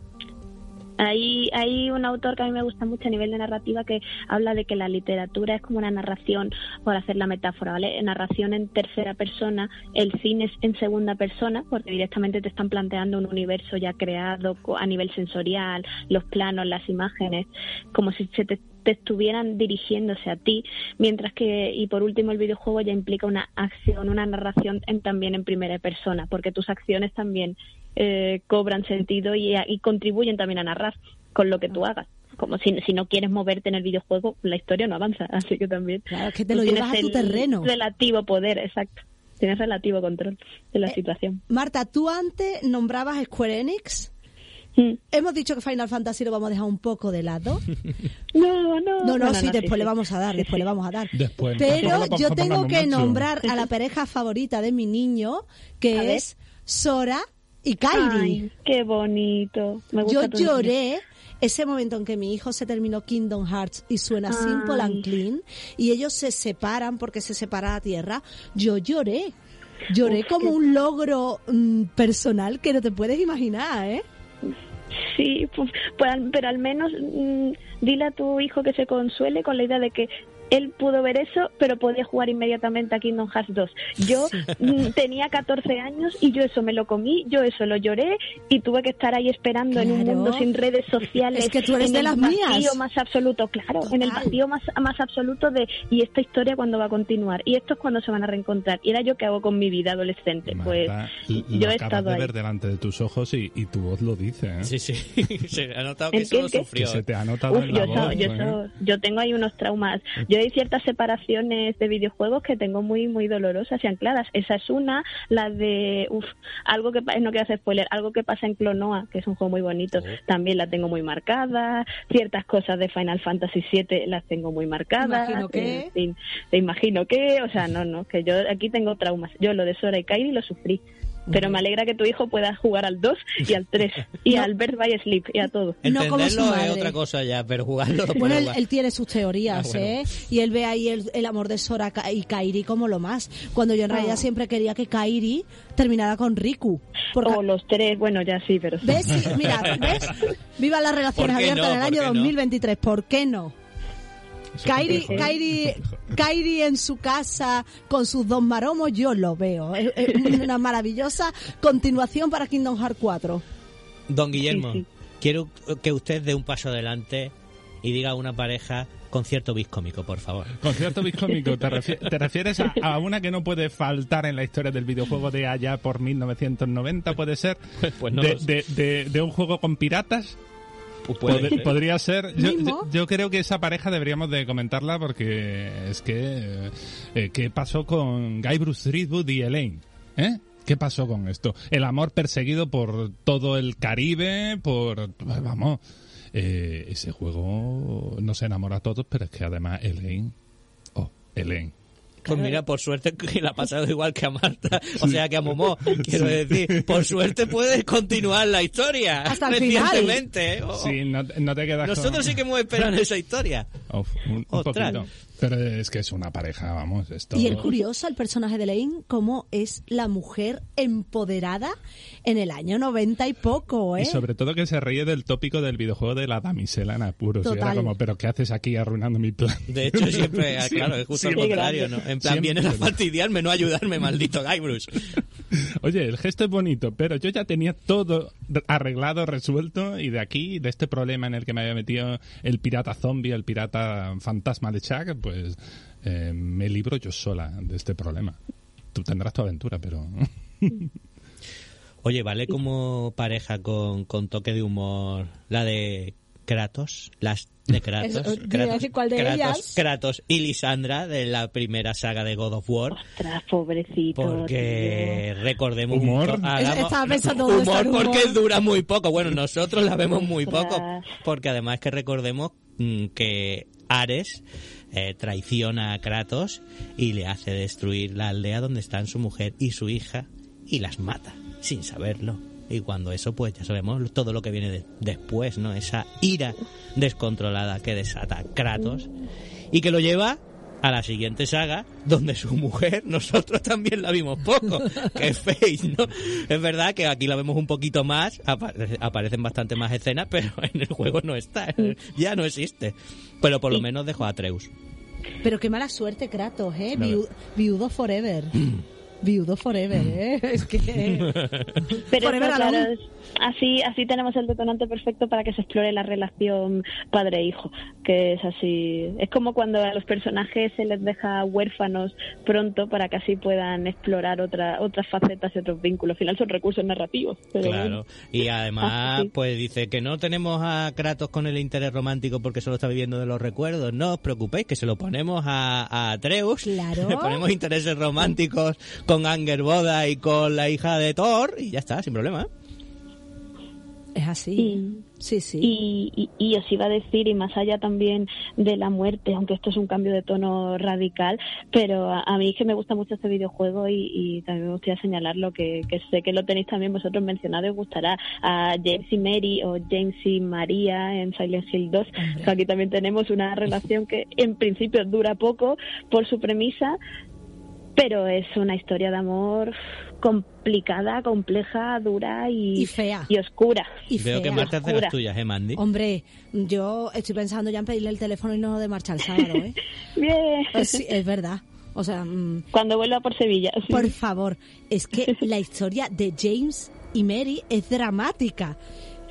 Hay, hay un autor que a mí me gusta mucho a nivel de narrativa que habla de que la literatura es como una narración, por hacer la metáfora, ¿vale? Narración en tercera persona, el cine es en segunda persona, porque directamente te están planteando un universo ya creado a nivel sensorial, los planos, las imágenes, como si se te, te estuvieran dirigiéndose a ti, mientras que, y por último, el videojuego ya implica una acción, una narración en, también en primera persona, porque tus acciones también eh, cobran sentido y, y contribuyen también a narrar con lo que tú hagas. Como si, si no quieres moverte en el videojuego, la historia no avanza. Así que también. Claro, es que te lo llevas a tu terreno. Relativo poder, exacto. Tienes relativo control de la Eh, situación. Marta, tú antes nombrabas Square Enix. Mm. Hemos dicho que Final Fantasy lo vamos a dejar un poco de lado. No, no. No, no, Bueno, sí, después sí, le vamos a dar, Sí, después sí. le vamos a dar. Después, Pero yo tengo que nombrar a la pareja favorita de mi niño, A que ver. es Sora y Kairi. Ay, qué bonito. Me gusta Yo lloré ese momento en que mi hijo se terminó Kingdom Hearts y suena Ay. Simple and Clean y ellos se separan porque se separa la tierra. Yo lloré. Lloré Uf, como qué- un logro mm, personal que no te puedes imaginar, ¿eh? Sí, pues, pues, pero al menos mm, dile a tu hijo que se consuele con la idea de que él pudo ver eso, pero podía jugar inmediatamente a Kingdom Hearts 2. Yo mm, tenía 14 años y yo eso me lo comí, yo eso lo lloré y tuve que estar ahí esperando en un mundo sin redes sociales. Es que tú eres en de el las vacío mías. más absoluto, claro, en el vacío más, más absoluto de y esta historia cuándo va a continuar y esto es cuando se van a reencontrar. Y era yo qué hago con mi vida adolescente. Pues Marta, yo he estado de ahí. ver delante de tus ojos y, y tu voz lo dice, ¿eh? Sí, sí. Se ha notado que ¿El eso qué, lo el qué? sufrió. Que se te ha notado Uf, en yo, la eso- voz. yo, ¿eh? eso- yo tengo ahí unos traumas. Yo hay ciertas separaciones de videojuegos que tengo muy muy dolorosas y ancladas. Esa es una, la de uf, algo que pa- no quiero hacer spoiler, algo que pasa en Clonoa, que es un juego muy bonito, Oh. también la tengo muy marcada. Ciertas cosas de Final Fantasy VII las tengo muy marcadas. Imagino que- En fin, te imagino que, o sea, no, no, que yo aquí tengo traumas. Yo lo de Sora y Kairi lo sufrí. Pero me alegra que tu hijo pueda jugar al 2 y al 3 y al Birth by Sleep y a todo. No como su Entenderlo madre. es otra cosa ya, pero jugarlo lo Bueno, puede él, jugar. él tiene sus teorías, Ah, bueno. ¿eh? Y él ve ahí el, el amor de Sora Ka- y Kairi como lo más. Cuando yo en realidad Ah. siempre quería que Kairi terminara con Riku. Porque, O los tres, bueno, ya sí, pero sí. ¿Ves? Sí, Mira, ¿ves? Viva las relaciones ¿Por qué abiertas no? en el ¿Por año qué no? 2023. ¿Por qué no? Kairi, un Kairi, ¿eh? Kairi en su casa con sus dos maromos, yo lo veo. Es, es una maravillosa continuación para Kingdom Hearts 4. Don Guillermo, Sí, sí. quiero que usted dé un paso adelante y diga a una pareja concierto biscómico, por favor. Concierto biscómico, ¿te, refi- te refieres a, a una que no puede faltar en la historia del videojuego de allá por 1990, puede ser? Pues no de, de- de- de un juego con piratas? Puede podría ser. Yo, ¿Mismo? yo- yo creo que esa pareja deberíamos de comentarla porque es que eh, ¿qué pasó con Guy Bruce Threepwood y Elaine? ¿Eh? ¿Qué pasó con esto? El amor perseguido por todo el Caribe, por vamos, eh, ese juego nos enamora a todos, pero es que además Elaine, oh, Elaine. Pues mira, por suerte que le ha pasado igual que a Marta, o sea que a Momó, quiero decir, por suerte puede continuar la historia Hasta el final. recientemente. ¿eh? Oh, Sí, no, no te quedas con- Nosotros sí que hemos esperado esa historia. Uf, un, un Ostras. poquito. Pero es que es una pareja, vamos, esto... Y el curioso, el personaje de Lane, cómo es la mujer empoderada en el año 90 y poco, ¿eh? Y sobre todo que se ríe del tópico del videojuego de la damisela en apuros. Y era Total. como, ¿pero qué haces aquí arruinando mi plan? De hecho, siempre, claro, es justo sí, lo contrario, ¿no? En plan, Siempre. vienes a fastidiarme, no a ayudarme, maldito Guybrush. Oye, el gesto es bonito, pero yo ya tenía todo arreglado, resuelto, y de aquí, de este problema en el que me había metido el pirata zombie, el pirata fantasma de Chuck, pues eh, me libro yo sola de este problema. Tú tendrás tu aventura, pero... Oye, ¿vale como pareja con, con toque de humor la de Kratos, las de Kratos, iba a Kratos, cuál de Kratos, ellas. Kratos y Lisandra de la primera saga de God of War. Ostras, pobrecito. Porque recordemos un Humor. hagamos- Estaba pensando humor humor. porque dura muy poco. Bueno, nosotros la vemos muy Ostras. poco porque además que recordemos mm, que Ares eh, traiciona a Kratos y le hace destruir la aldea donde están su mujer y su hija y las mata sin saberlo. Y cuando eso, pues ya sabemos todo lo que viene de- después, ¿no? Esa ira descontrolada que desata Kratos y que lo lleva a la siguiente saga, donde su mujer, nosotros también la vimos poco, que es Face, ¿no? Es verdad que aquí la vemos un poquito más, apare- aparecen bastante más escenas, pero en el juego no está, ya no existe. Pero por lo menos dejó a Atreus. Pero qué mala suerte, Kratos, ¿eh? No. Viudo forever. Viudo forever, ¿eh? Es que... Pero Forever eso, claro, así, así tenemos el detonante perfecto para que se explore la relación padre-hijo, que es así. Es como cuando a los personajes se les deja huérfanos pronto para que así puedan explorar otra, otras facetas y otros vínculos. Al final son recursos narrativos. Pero Claro. Y además, Ah, sí. pues dice que no tenemos a Kratos con el interés romántico porque solo está viviendo de los recuerdos. No os preocupéis, que se lo ponemos a, a Atreus. Claro. Le ponemos intereses románticos con Angerboda y con la hija de Thor y ya está, sin problema. Es así. Y- Sí, sí. Y, y, y os iba a decir, y más allá también de la muerte, aunque esto es un cambio de tono radical, pero a, a mí es que me gusta mucho este videojuego y, y también me gustaría señalarlo, que, que sé que lo tenéis también vosotros mencionado y os gustará a James y Mary o James y María en Silent Hill 2. Hombre. que aquí también tenemos una relación que en principio dura poco por su premisa, pero es una historia de amor complicada, compleja, dura y, Y fea. y oscura. Y Veo que. Marta es de las tuyas, ¿eh, Mandy? Hombre, yo estoy pensando ya en pedirle el teléfono y no de marcha el sábado, ¿eh? Bien. Pues sí, es verdad. O sea, mm, Cuando vuelva por Sevilla. sí. por favor, es que la historia de James y Mary es dramática.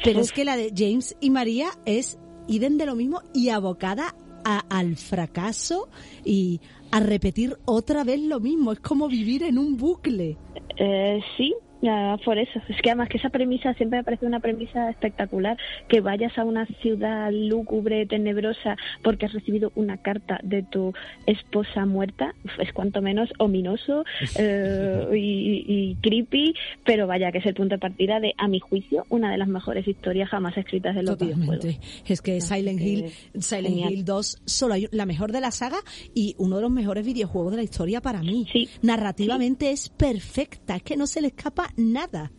Pero es que la de James y María es idem de lo mismo y abocada a- al fracaso y a repetir otra vez lo mismo. Es como vivir en un bucle. Eh, sí, ya, por eso. Es que además que esa premisa siempre me parece una premisa espectacular. Que vayas a una ciudad lúgubre, tenebrosa, porque has recibido una carta de tu esposa muerta, es cuanto menos ominoso eh, y, y creepy, pero vaya que es el punto de partida de, a mi juicio, una de las mejores historias jamás escritas de los videojuegos. Totalmente. Es que Así Silent que, Hill, Silent genial. Hill 2 solo hay la mejor de la saga y uno de los mejores videojuegos de la historia para mí. Sí. Narrativamente es perfecta, es que no se le escapa nada.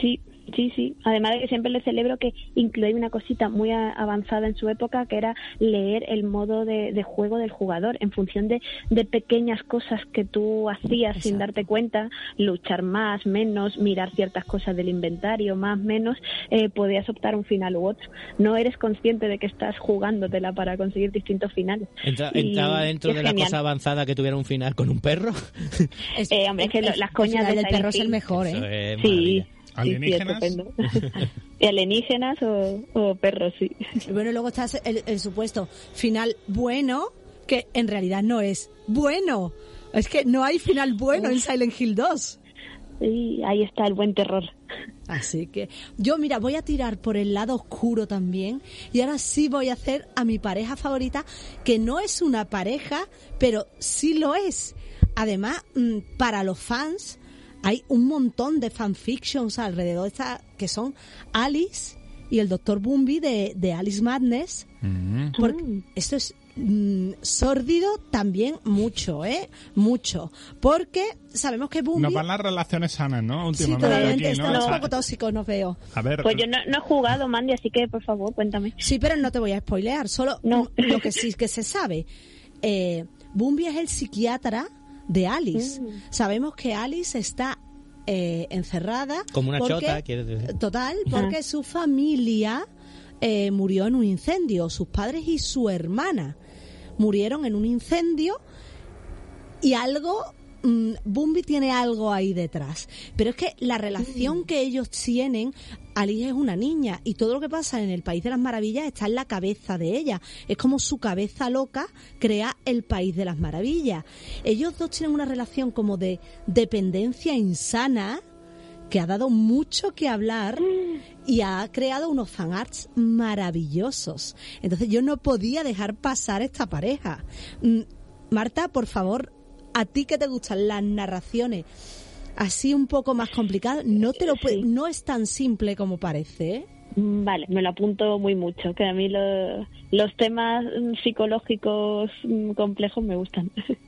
Sí, sí, sí. Además de que siempre le celebro que incluía una cosita muy a- avanzada en su época, que era leer el modo de, de juego del jugador en función de, de pequeñas cosas que tú hacías sin darte cuenta, luchar más, menos, mirar ciertas cosas del inventario, más, menos, eh, podías optar un final u otro. No eres consciente de que estás jugándotela para conseguir distintos finales. Entra- Y ¿Entraba dentro de la genial. cosa avanzada que tuviera un final con un perro? Es, Eh, hombre, es que lo- las el coñas del perro es el mejor, Eso ¿eh? es Sí. Maravilla. Sí, sí, ¿Alienígenas? alienígenas o, o perros, sí. Bueno, y luego está el, el supuesto final bueno, que en realidad no es bueno. Es que no hay final bueno en Silent Hill 2. Y ahí está el buen terror. Así que yo, mira, voy a tirar por el lado oscuro también. Y ahora sí voy a hacer a mi pareja favorita, que no es una pareja, pero sí lo es. Además, mm, para los fans, hay un montón de fanfictions alrededor de esta, que son Alice y el Dr. Bumby de, de Alice Madness. Porque esto es mm, sórdido también mucho, ¿eh? Mucho. Porque sabemos que Bumby... Nos van las relaciones sanas, ¿no? Sí, Últimamente totalmente. aquí, ¿no? Estamos O un poco tóxicos, nos veo. A ver, Pues yo no, no he jugado, Mandy, así que por favor, cuéntame. Sí, pero no te voy a spoilear, solo No. mm, lo que sí que se sabe. Eh, Bumby es el psiquiatra de Alice. Mm. Sabemos que Alice está eh, encerrada. Como una porque- chota, quieres decir. Total, porque su familia eh, murió en un incendio. Sus padres y su hermana murieron en un incendio y algo mm, Bumby tiene algo ahí detrás. Pero es que la relación que ellos tienen, Alice es una niña y todo lo que pasa en el País de las Maravillas está en la cabeza de ella. Es como su cabeza loca crea el País de las Maravillas. Ellos dos tienen una relación como de dependencia insana que ha dado mucho que hablar y ha creado unos fanarts maravillosos. Entonces yo no podía dejar pasar esta pareja. Mm, Marta, por favor, a ti que te gustan las narraciones así un poco más complicadas, no te lo puede- no es tan simple como parece. ¿eh? Mm, Vale, me lo apunto muy mucho, que a mí lo- los temas mm, psicológicos mm, complejos me gustan.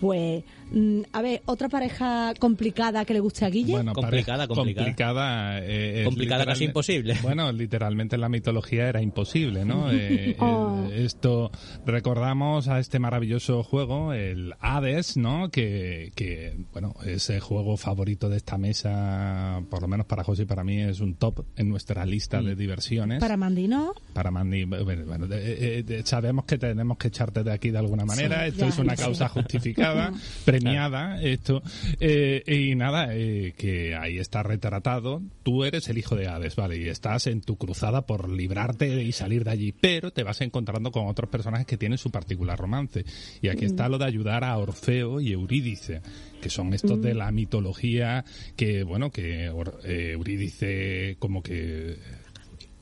Pues, mm, a ver, otra pareja complicada que le guste a Guille. Bueno, Complicada, complicada. complicada, eh, Complicada, casi imposible. Bueno, literalmente en la mitología era imposible, ¿no? Eh, Oh. eh, esto recordamos a este maravilloso juego, el Hades, ¿no? Que, que, bueno, ese juego favorito de esta mesa, por lo menos para José y para mí, es un top en nuestra lista Mm. de diversiones. Para Mandino, Para Mandy, bueno, bueno, eh, eh, sabemos que tenemos que echarte de aquí de alguna manera. Sí, esto ya, es una sí. causa justificada, premiada, esto. Eh, y nada, eh, que ahí está retratado. Tú eres el hijo de Hades, ¿vale? Y estás en tu cruzada por librarte y salir de allí. Pero te vas encontrando con otros personajes que tienen su particular romance. Y aquí está lo de ayudar a Orfeo y Eurídice, que son estos de la mitología que, bueno, que eh, Eurídice como que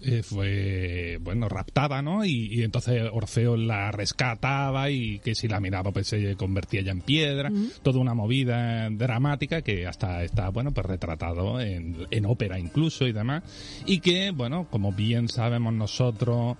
eh, fue, bueno, raptada, ¿no? Y, y entonces Orfeo la rescataba y que si la miraba pues se convertía ya en piedra. Toda una movida dramática que hasta está, bueno, pues retratado en, en ópera incluso y demás. Y que, bueno, como bien sabemos nosotros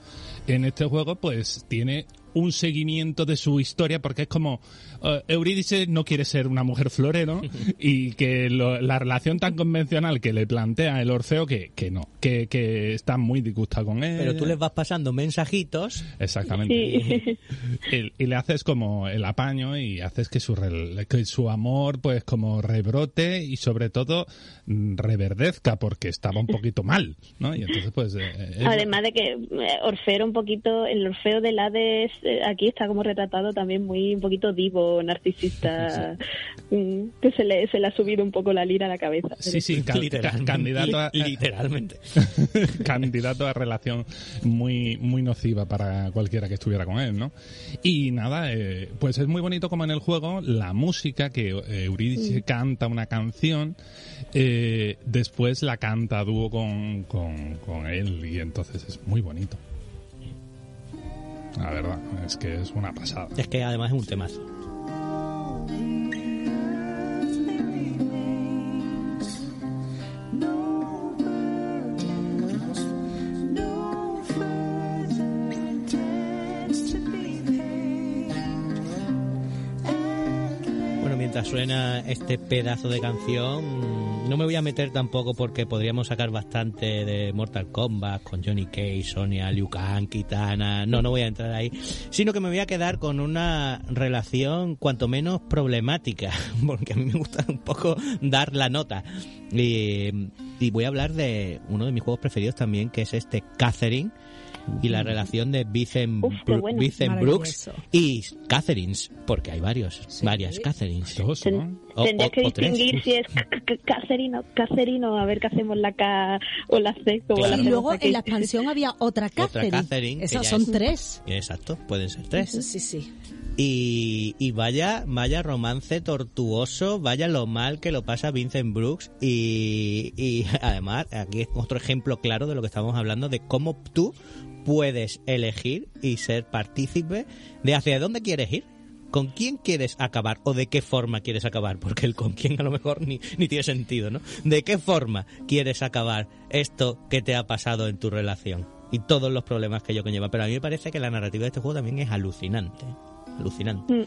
en este juego, pues tiene un seguimiento de su historia porque es como eh, Eurídice no quiere ser una mujer florero y que lo- la relación tan convencional que le plantea el Orfeo que, que no, que, que está muy disgustada con él. Pero tú les vas pasando mensajitos Exactamente. Sí. Y, y le haces como el apaño y haces que su, rel- que su amor pues como rebrote y sobre todo mm, reverdezca porque estaba un poquito mal, ¿no? Y entonces pues... eh, es- Además de que eh, Orfeo era un poquito, el Orfeo del Hades eh, aquí está como retratado también muy un poquito divo, narcisista, mm, que se le, se le ha subido un poco la lira a la cabeza. Sí, sí, ca- ca- literalmente, candidato a, literalmente. candidato a relación muy muy nociva para cualquiera que estuviera con él, ¿no? Y nada, eh, pues es muy bonito como en el juego la música que eh, Eurídice canta una canción, eh, después la canta a dúo con, con, con él y entonces es muy bonito. La verdad, es que es una pasada. Es que además es un temazo. Bueno, mientras suena este pedazo de canción, no me voy a meter tampoco porque podríamos sacar bastante de Mortal Kombat con Johnny Cage, Sonya, Liu Kang, Kitana. No, no voy a entrar ahí. Sino que me voy a quedar con una relación cuanto menos problemática, porque a mí me gusta un poco dar la nota. Y, y voy a hablar de uno de mis juegos preferidos también, que es este Catherine. Y la relación de Vincent, Uf, qué Bru- bueno. Vincent Brooks y Catherines, porque hay varios, varias Catherines. Dos, ¿no? O- Tendrías que o tres. distinguir si es Catherine o Catherine o a ver qué hacemos la K o la C. Como Claro. la Y luego aquí. en la expansión había otra Catherine. Catherine, que Esas son es- tres. Exacto, pueden ser tres. Sí, sí. Y, y vaya, vaya romance tortuoso, vaya lo mal que lo pasa Vincent Brooks. Y, y además, aquí es otro ejemplo claro de lo que estamos hablando, de cómo tú puedes elegir y ser partícipe de hacia dónde quieres ir. ¿Con quién quieres acabar o de qué forma quieres acabar? Porque el con quién a lo mejor ni, ni tiene sentido, ¿no? ¿De qué forma quieres acabar esto que te ha pasado en tu relación? Y todos los problemas que ello conlleva. Pero a mí me parece que la narrativa de este juego también es alucinante. Alucinante. Mm.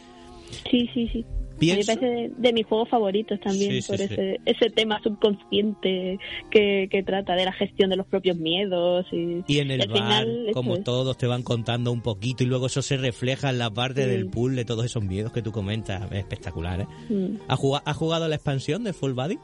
Sí, sí, sí. A mí me Pienso- parece de, de mis juegos favoritos también, Sí, por sí. Ese, ese tema subconsciente que, que trata de la gestión de los propios miedos. Y, Y en el al bar, final, como es. todos te van contando un poquito y luego eso se refleja en la parte del pool de todos esos miedos que tú comentas. Es espectacular, ¿eh? Mm. ¿Has jugado, has jugado la expansión de Full Body?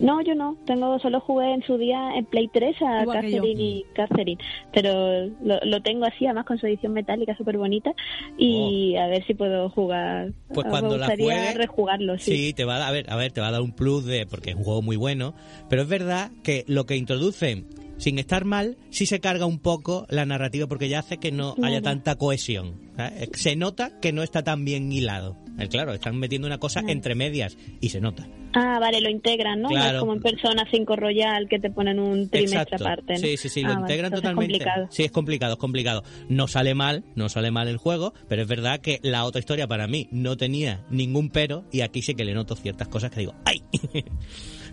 No, yo no. Tengo solo jugué en su día en Play 3 a Igual. Catherine y Catherine. Pero lo, lo tengo así, además con su edición metálica súper bonita. Y a ver si puedo jugar. Oh. Pues cuando me la gustaría rejugarlo, sí. Sí, te va a, dar- a ver, a ver, te va a dar un plus de porque es un juego muy bueno, pero es verdad que lo que introduce sin estar mal, sí se carga un poco la narrativa porque ya hace que no haya tanta cohesión. ¿sabes? Se nota que no está tan bien hilado. Eh, Claro, están metiendo una cosa Claro. entre medias y se nota. Ah, vale, lo integran, ¿no? No Claro. es como en Persona 5 Royal que te ponen un trimestre Exacto. aparte. ¿no? Sí, sí, sí, lo Ah, vale, integran es totalmente. complicado. Sí, es complicado, es complicado. No sale mal, no sale mal el juego, pero es verdad que la otra historia para mí no tenía ningún pero y aquí sí que le noto ciertas cosas que digo, ¡ay!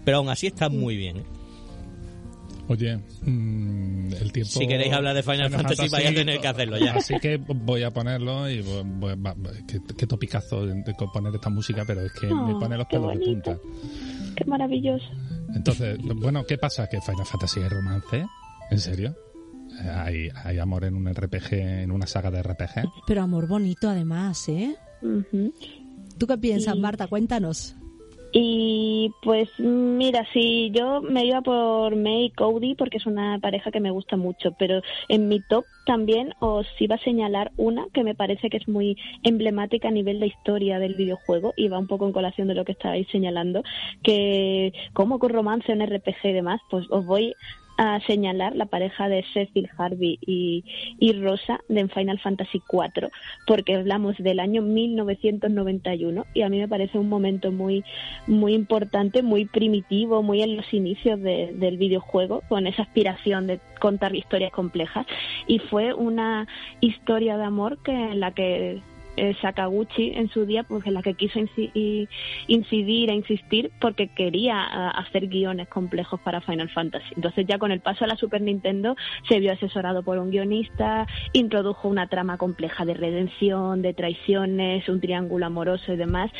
pero aún así está muy bien. ¿eh? Oye, mm, el tiempo... Si queréis hablar de Final Fantasy, vais a tener que hacerlo ya. Así que voy a ponerlo y voy, voy- va- qué, qué topicazo de, poner esta música, pero es que me Oh, pone los pelos de punta. Qué maravilloso. Entonces, bueno, ¿qué pasa? ¿Que Final Fantasy es romance? ¿En serio? ¿Hay, hay amor en un RPG, en una saga de RPG? Pero amor bonito además, ¿eh? Ujú. ¿Tú qué piensas, Sí. Marta? Cuéntanos. Y pues mira, si yo me iba por May y Cody porque es una pareja que me gusta mucho, pero en mi top también os iba a señalar una que me parece que es muy emblemática a nivel de historia del videojuego y va un poco en colación de lo que estabais señalando, que como con romance en RPG y demás, pues os voy a señalar la pareja de Cecil Harvey y, y Rosa de Final Fantasy IV, porque hablamos del año 1991 y a mí me parece un momento muy muy importante, muy primitivo, muy en los inicios de- del videojuego, con esa aspiración de contar historias complejas. Y fue una historia de amor que en la que eh, Sakaguchi en su día, pues en la que quiso incidir e insistir porque quería hacer guiones complejos para Final Fantasy. Entonces ya con el paso a la Super Nintendo se vio asesorado por un guionista, introdujo una trama compleja de redención, de traiciones, un triángulo amoroso y demás.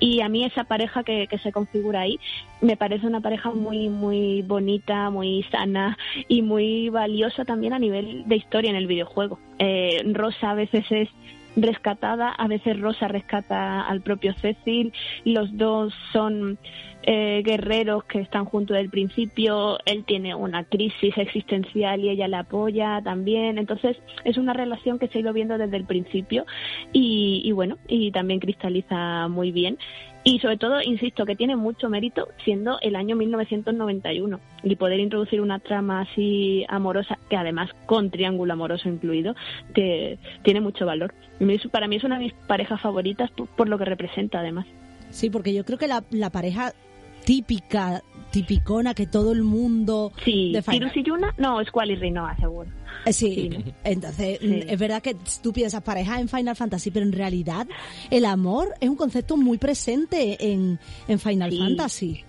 Y a mí esa pareja que, que se configura ahí me parece una pareja muy, muy bonita, muy sana y muy valiosa también a nivel de historia en el videojuego. Eh, Rosa a veces es rescatada, a veces Rosa rescata al propio Cecil, los dos son eh, guerreros que están juntos desde el principio, él tiene una crisis existencial y ella la apoya también, entonces es una relación que se ha ido viendo desde el principio y, y bueno, y también cristaliza muy bien. Y sobre todo, insisto, que tiene mucho mérito siendo el año 1991 y poder introducir una trama así amorosa, que además con triángulo amoroso incluido, que tiene mucho valor. Para mí es una de mis parejas favoritas por, lo que representa además. Sí, porque yo creo que la pareja típica, tipicona que todo el mundo Sí, de Final- Tirus y Yuna, no, es Qual y Rinoa, seguro. Eh, Sí, entonces Sí. mm, es verdad que tú piensas pareja en Final Fantasy, pero en realidad el amor es un concepto muy presente en, en Final Sí. Fantasy.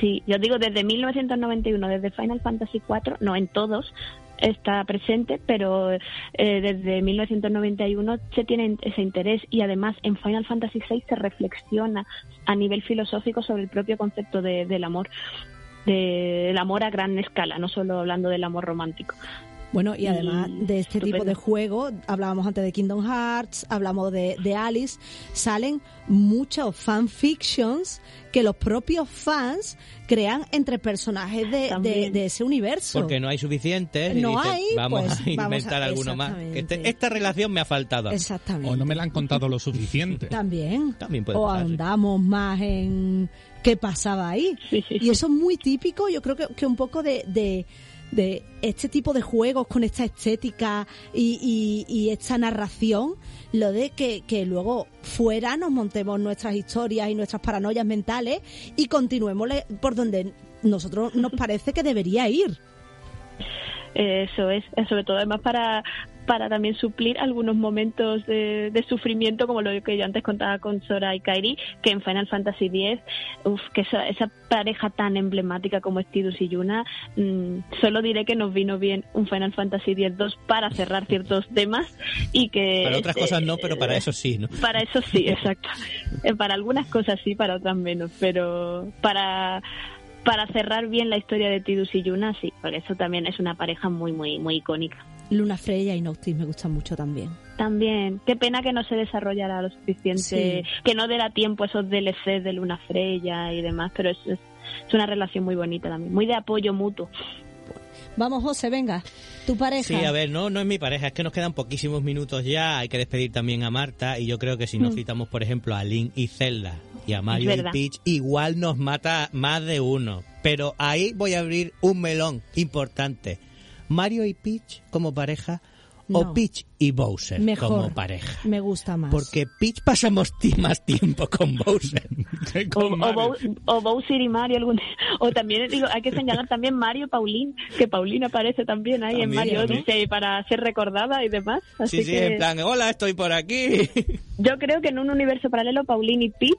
Sí, yo digo desde 1991, desde Final Fantasy IV, no en todos está presente, pero eh, desde 1991 se tiene ese interés y además en Final Fantasy VI se reflexiona a nivel filosófico sobre el propio concepto de- del amor, del amor a gran escala, no solo hablando del amor romántico. Bueno, y además Y de este tipo de juegos, hablábamos antes de Kingdom Hearts, hablamos de, de Alice, salen muchos fanfictions que los propios fans crean entre personajes de, de, de ese universo. Porque no hay suficientes. No dicen, hay, vamos pues, a vamos inventar a- alguno más. Este- esta relación me ha faltado. Exactamente. ¿O no me la han contado lo suficiente? También. También puede o pasar, sí. andamos más en qué pasaba ahí. Sí, sí. Y eso es muy típico, yo creo que, que un poco de, de, de este tipo de juegos con esta estética y, esta narración, lo de que, luego fuera nos montemos nuestras historias y nuestras paranoias mentales y continuemos por donde nosotros nos parece que debería ir. Eso es, eh, sobre todo además para, para también suplir algunos momentos de, de sufrimiento, como lo que yo antes contaba con Sora y Kairi, que en Final Fantasy X, uf, que esa, esa pareja tan emblemática como es Tidus y Yuna, mm, solo diré que nos vino bien un Final Fantasy X-2 para cerrar ciertos temas y que... Para otras eh, cosas no, pero para eso sí, ¿no? Para eso sí, exacto. Eh, Para algunas cosas sí, para otras menos, pero para para cerrar bien la historia de Tidus y Yuna, sí, porque eso también es una pareja muy, muy, muy icónica. Luna Freya y Noctis me gustan mucho también. También, qué pena que no se desarrollara lo suficiente, Sí. que no diera tiempo a esos DLCs de Luna Freya y demás, pero es, es, es una relación muy bonita también, muy de apoyo mutuo. Vamos, José, venga, tu pareja. Sí, a ver, no, no es mi pareja, es que nos quedan poquísimos minutos ya, hay que despedir también a Marta y yo creo que si nos citamos, por ejemplo, a Link y Zelda y a Mario y. Peach, igual nos mata más de uno. Pero ahí voy a abrir un melón importante. Mario y Peach como pareja o. Peach y Bowser Mejor. como pareja. Me gusta más. Porque Peach pasamos más tiempo con Bowser. O, Con o, o Bowser y Mario algún o también digo hay que señalar también Mario y Paulín que Paulín aparece también ahí en Mario. Odyssey para ser recordada y demás así Sí, sí, que en plan, hola, estoy por aquí. yo creo que en un universo paralelo Paulín y Peach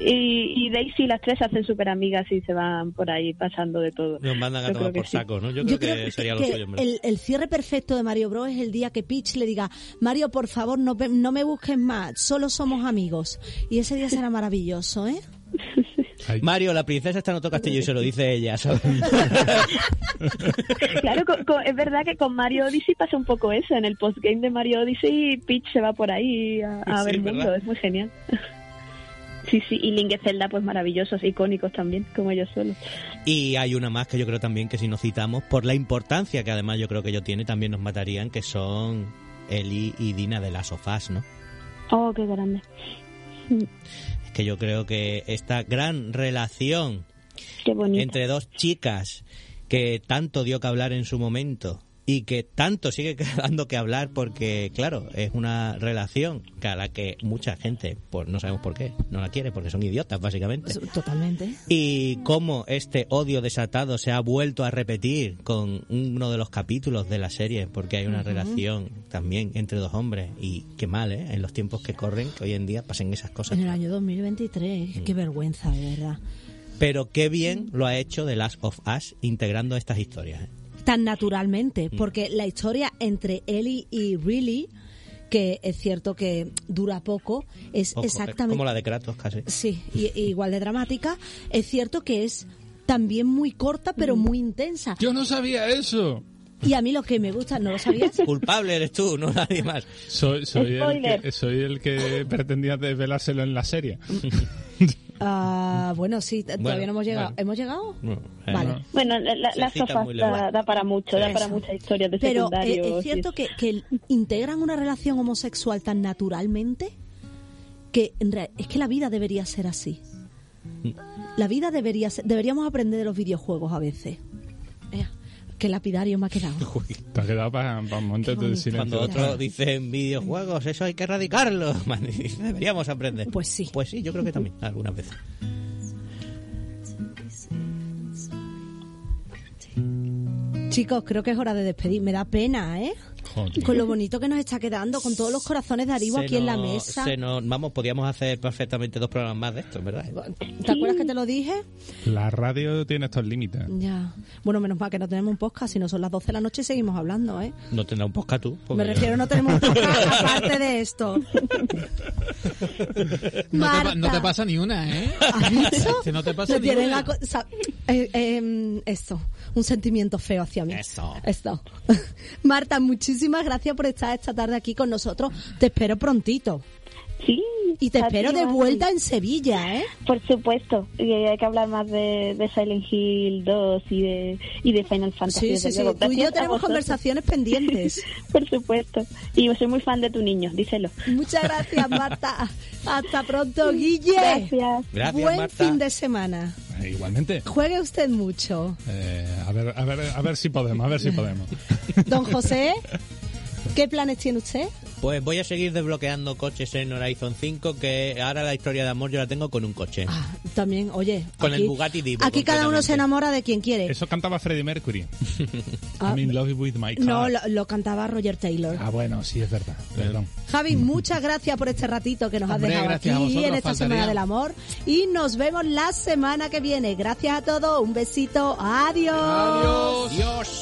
y, y Daisy las tres se hacen súper amigas y se van por ahí pasando de todo Nos mandan a tomar por sí. saco, ¿no? Yo creo, que, sería lo suyo. el, el cierre perfecto de Mario Bros es el día que Peach le diga, Mario, por favor, no, no me busques más, solo somos amigos. Y ese día será maravilloso, ¿eh? Ay, Mario, la princesa está en otro castillo y se lo dice ella, ¿sabes? Claro, co- co- es verdad que con Mario Odyssey pasa un poco eso. En el postgame de Mario Odyssey, Peach se va por ahí a, a Sí, ver mundo. Es muy genial. Sí, sí, y Link Zelda, pues maravillosos, icónicos también, como ellos solos. Y hay una más que yo creo también que si nos citamos, por la importancia que además yo creo que ello tiene, también nos matarían, que son Eli y Dina de las sofás, ¿no? Oh, qué grande. Es que yo creo que esta gran relación entre dos chicas que tanto dio que hablar en su momento y que tanto sigue dando que hablar porque, claro, es una relación que a la que mucha gente, pues no sabemos por qué, no la quiere porque son idiotas, básicamente. Totalmente. Y cómo este odio desatado se ha vuelto a repetir con uno de los capítulos de la serie, porque hay una relación también entre dos hombres. Y qué mal, ¿eh? En los tiempos que corren, que hoy en día pasen esas cosas. En el año 2023, Mm. qué vergüenza, de verdad. Pero qué bien lo ha hecho The Last of Us integrando estas historias. ¿eh? Tan naturalmente, Mm. porque la historia entre Ellie y Riley, que es cierto que dura poco, es es exactamente... como la de Kratos casi. Sí, y, y igual de dramática. Es cierto que es también muy corta, pero muy intensa. Yo no sabía eso. Y a mí lo que me gusta, ¿no lo sabías? Culpable eres tú, no nadie más. Soy, soy, el que, soy el que pretendía desvelárselo en la serie. Ah, bueno, sí, todavía no hemos llegado. bueno. ¿Hemos llegado? No, eh, Vale. no. Bueno, la, la, Se las cita sofás da, para mucho, da Eso. para muchas historias de Pero eh, es cierto que, que integran una relación homosexual tan naturalmente que en real- es que la vida debería ser así. La vida debería ser, deberíamos aprender de los videojuegos a veces. Qué lapidario me ha quedado. Te ha quedado para, un momento Qué de silencio. Cuando otros dicen videojuegos, eso hay que erradicarlo. Man, Deberíamos aprender. Pues sí. Pues sí, yo creo que también, algunas veces. Chicos, creo que es hora de despedir. Me da pena, ¿eh? Joder. Con lo bonito que nos está quedando, con todos los corazones de Aribo Se aquí en la mesa. se vamos, podíamos hacer perfectamente dos programas más de esto, ¿verdad? ¿Te acuerdas que te lo dije? La radio tiene estos límites. Ya. Bueno, menos mal que no tenemos un podcast, si no son las 12 de la noche y seguimos hablando, ¿eh? No tendrá un podcast tú. Me refiero, no tenemos un podcast aparte de esto. No te, no pasa ni una, ¿eh? ¿Has visto? Si no te pasa ni tienen una. sa- eh, eh, esto, un sentimiento feo hacia mí. Eso. Esto. Marta, muchísimas gracias por estar esta tarde aquí con nosotros. Te espero prontito. Sí. Y te espero ti, de vuelta en Sevilla, ¿eh? Por supuesto, y hay que hablar más de, de Silent Hill 2 y de, y de Final Fantasy. Sí, sí, sí. Tú y yo tenemos conversaciones pendientes. Por supuesto. Y yo soy muy fan de tu niño, díselo. Muchas gracias, Marta. Hasta pronto, Guille. Gracias. Gracias, Buen Marta. fin de semana. Eh, igualmente. Juegue usted mucho. Eh, a, ver, a, ver, a ver si podemos, a ver si podemos. Don José, ¿qué planes tiene usted? Pues voy a seguir desbloqueando coches en Horizon 5, que ahora la historia de amor yo la tengo con un coche. Ah, también, oye. Con aquí, el Bugatti Divo, Aquí cada uno se enamora de quien quiere. Eso cantaba Freddie Mercury. Ah, I'm in love with my car. no, lo, lo cantaba Roger Taylor. Ah, bueno, sí, es verdad. Perdón. Javi, muchas gracias por este ratito que nos has Hombre, dejado aquí gracias a vosotros, en esta faltaría. Semana del Amor. Y nos vemos la semana que viene. Gracias a todos. Un besito. Adiós. Dios.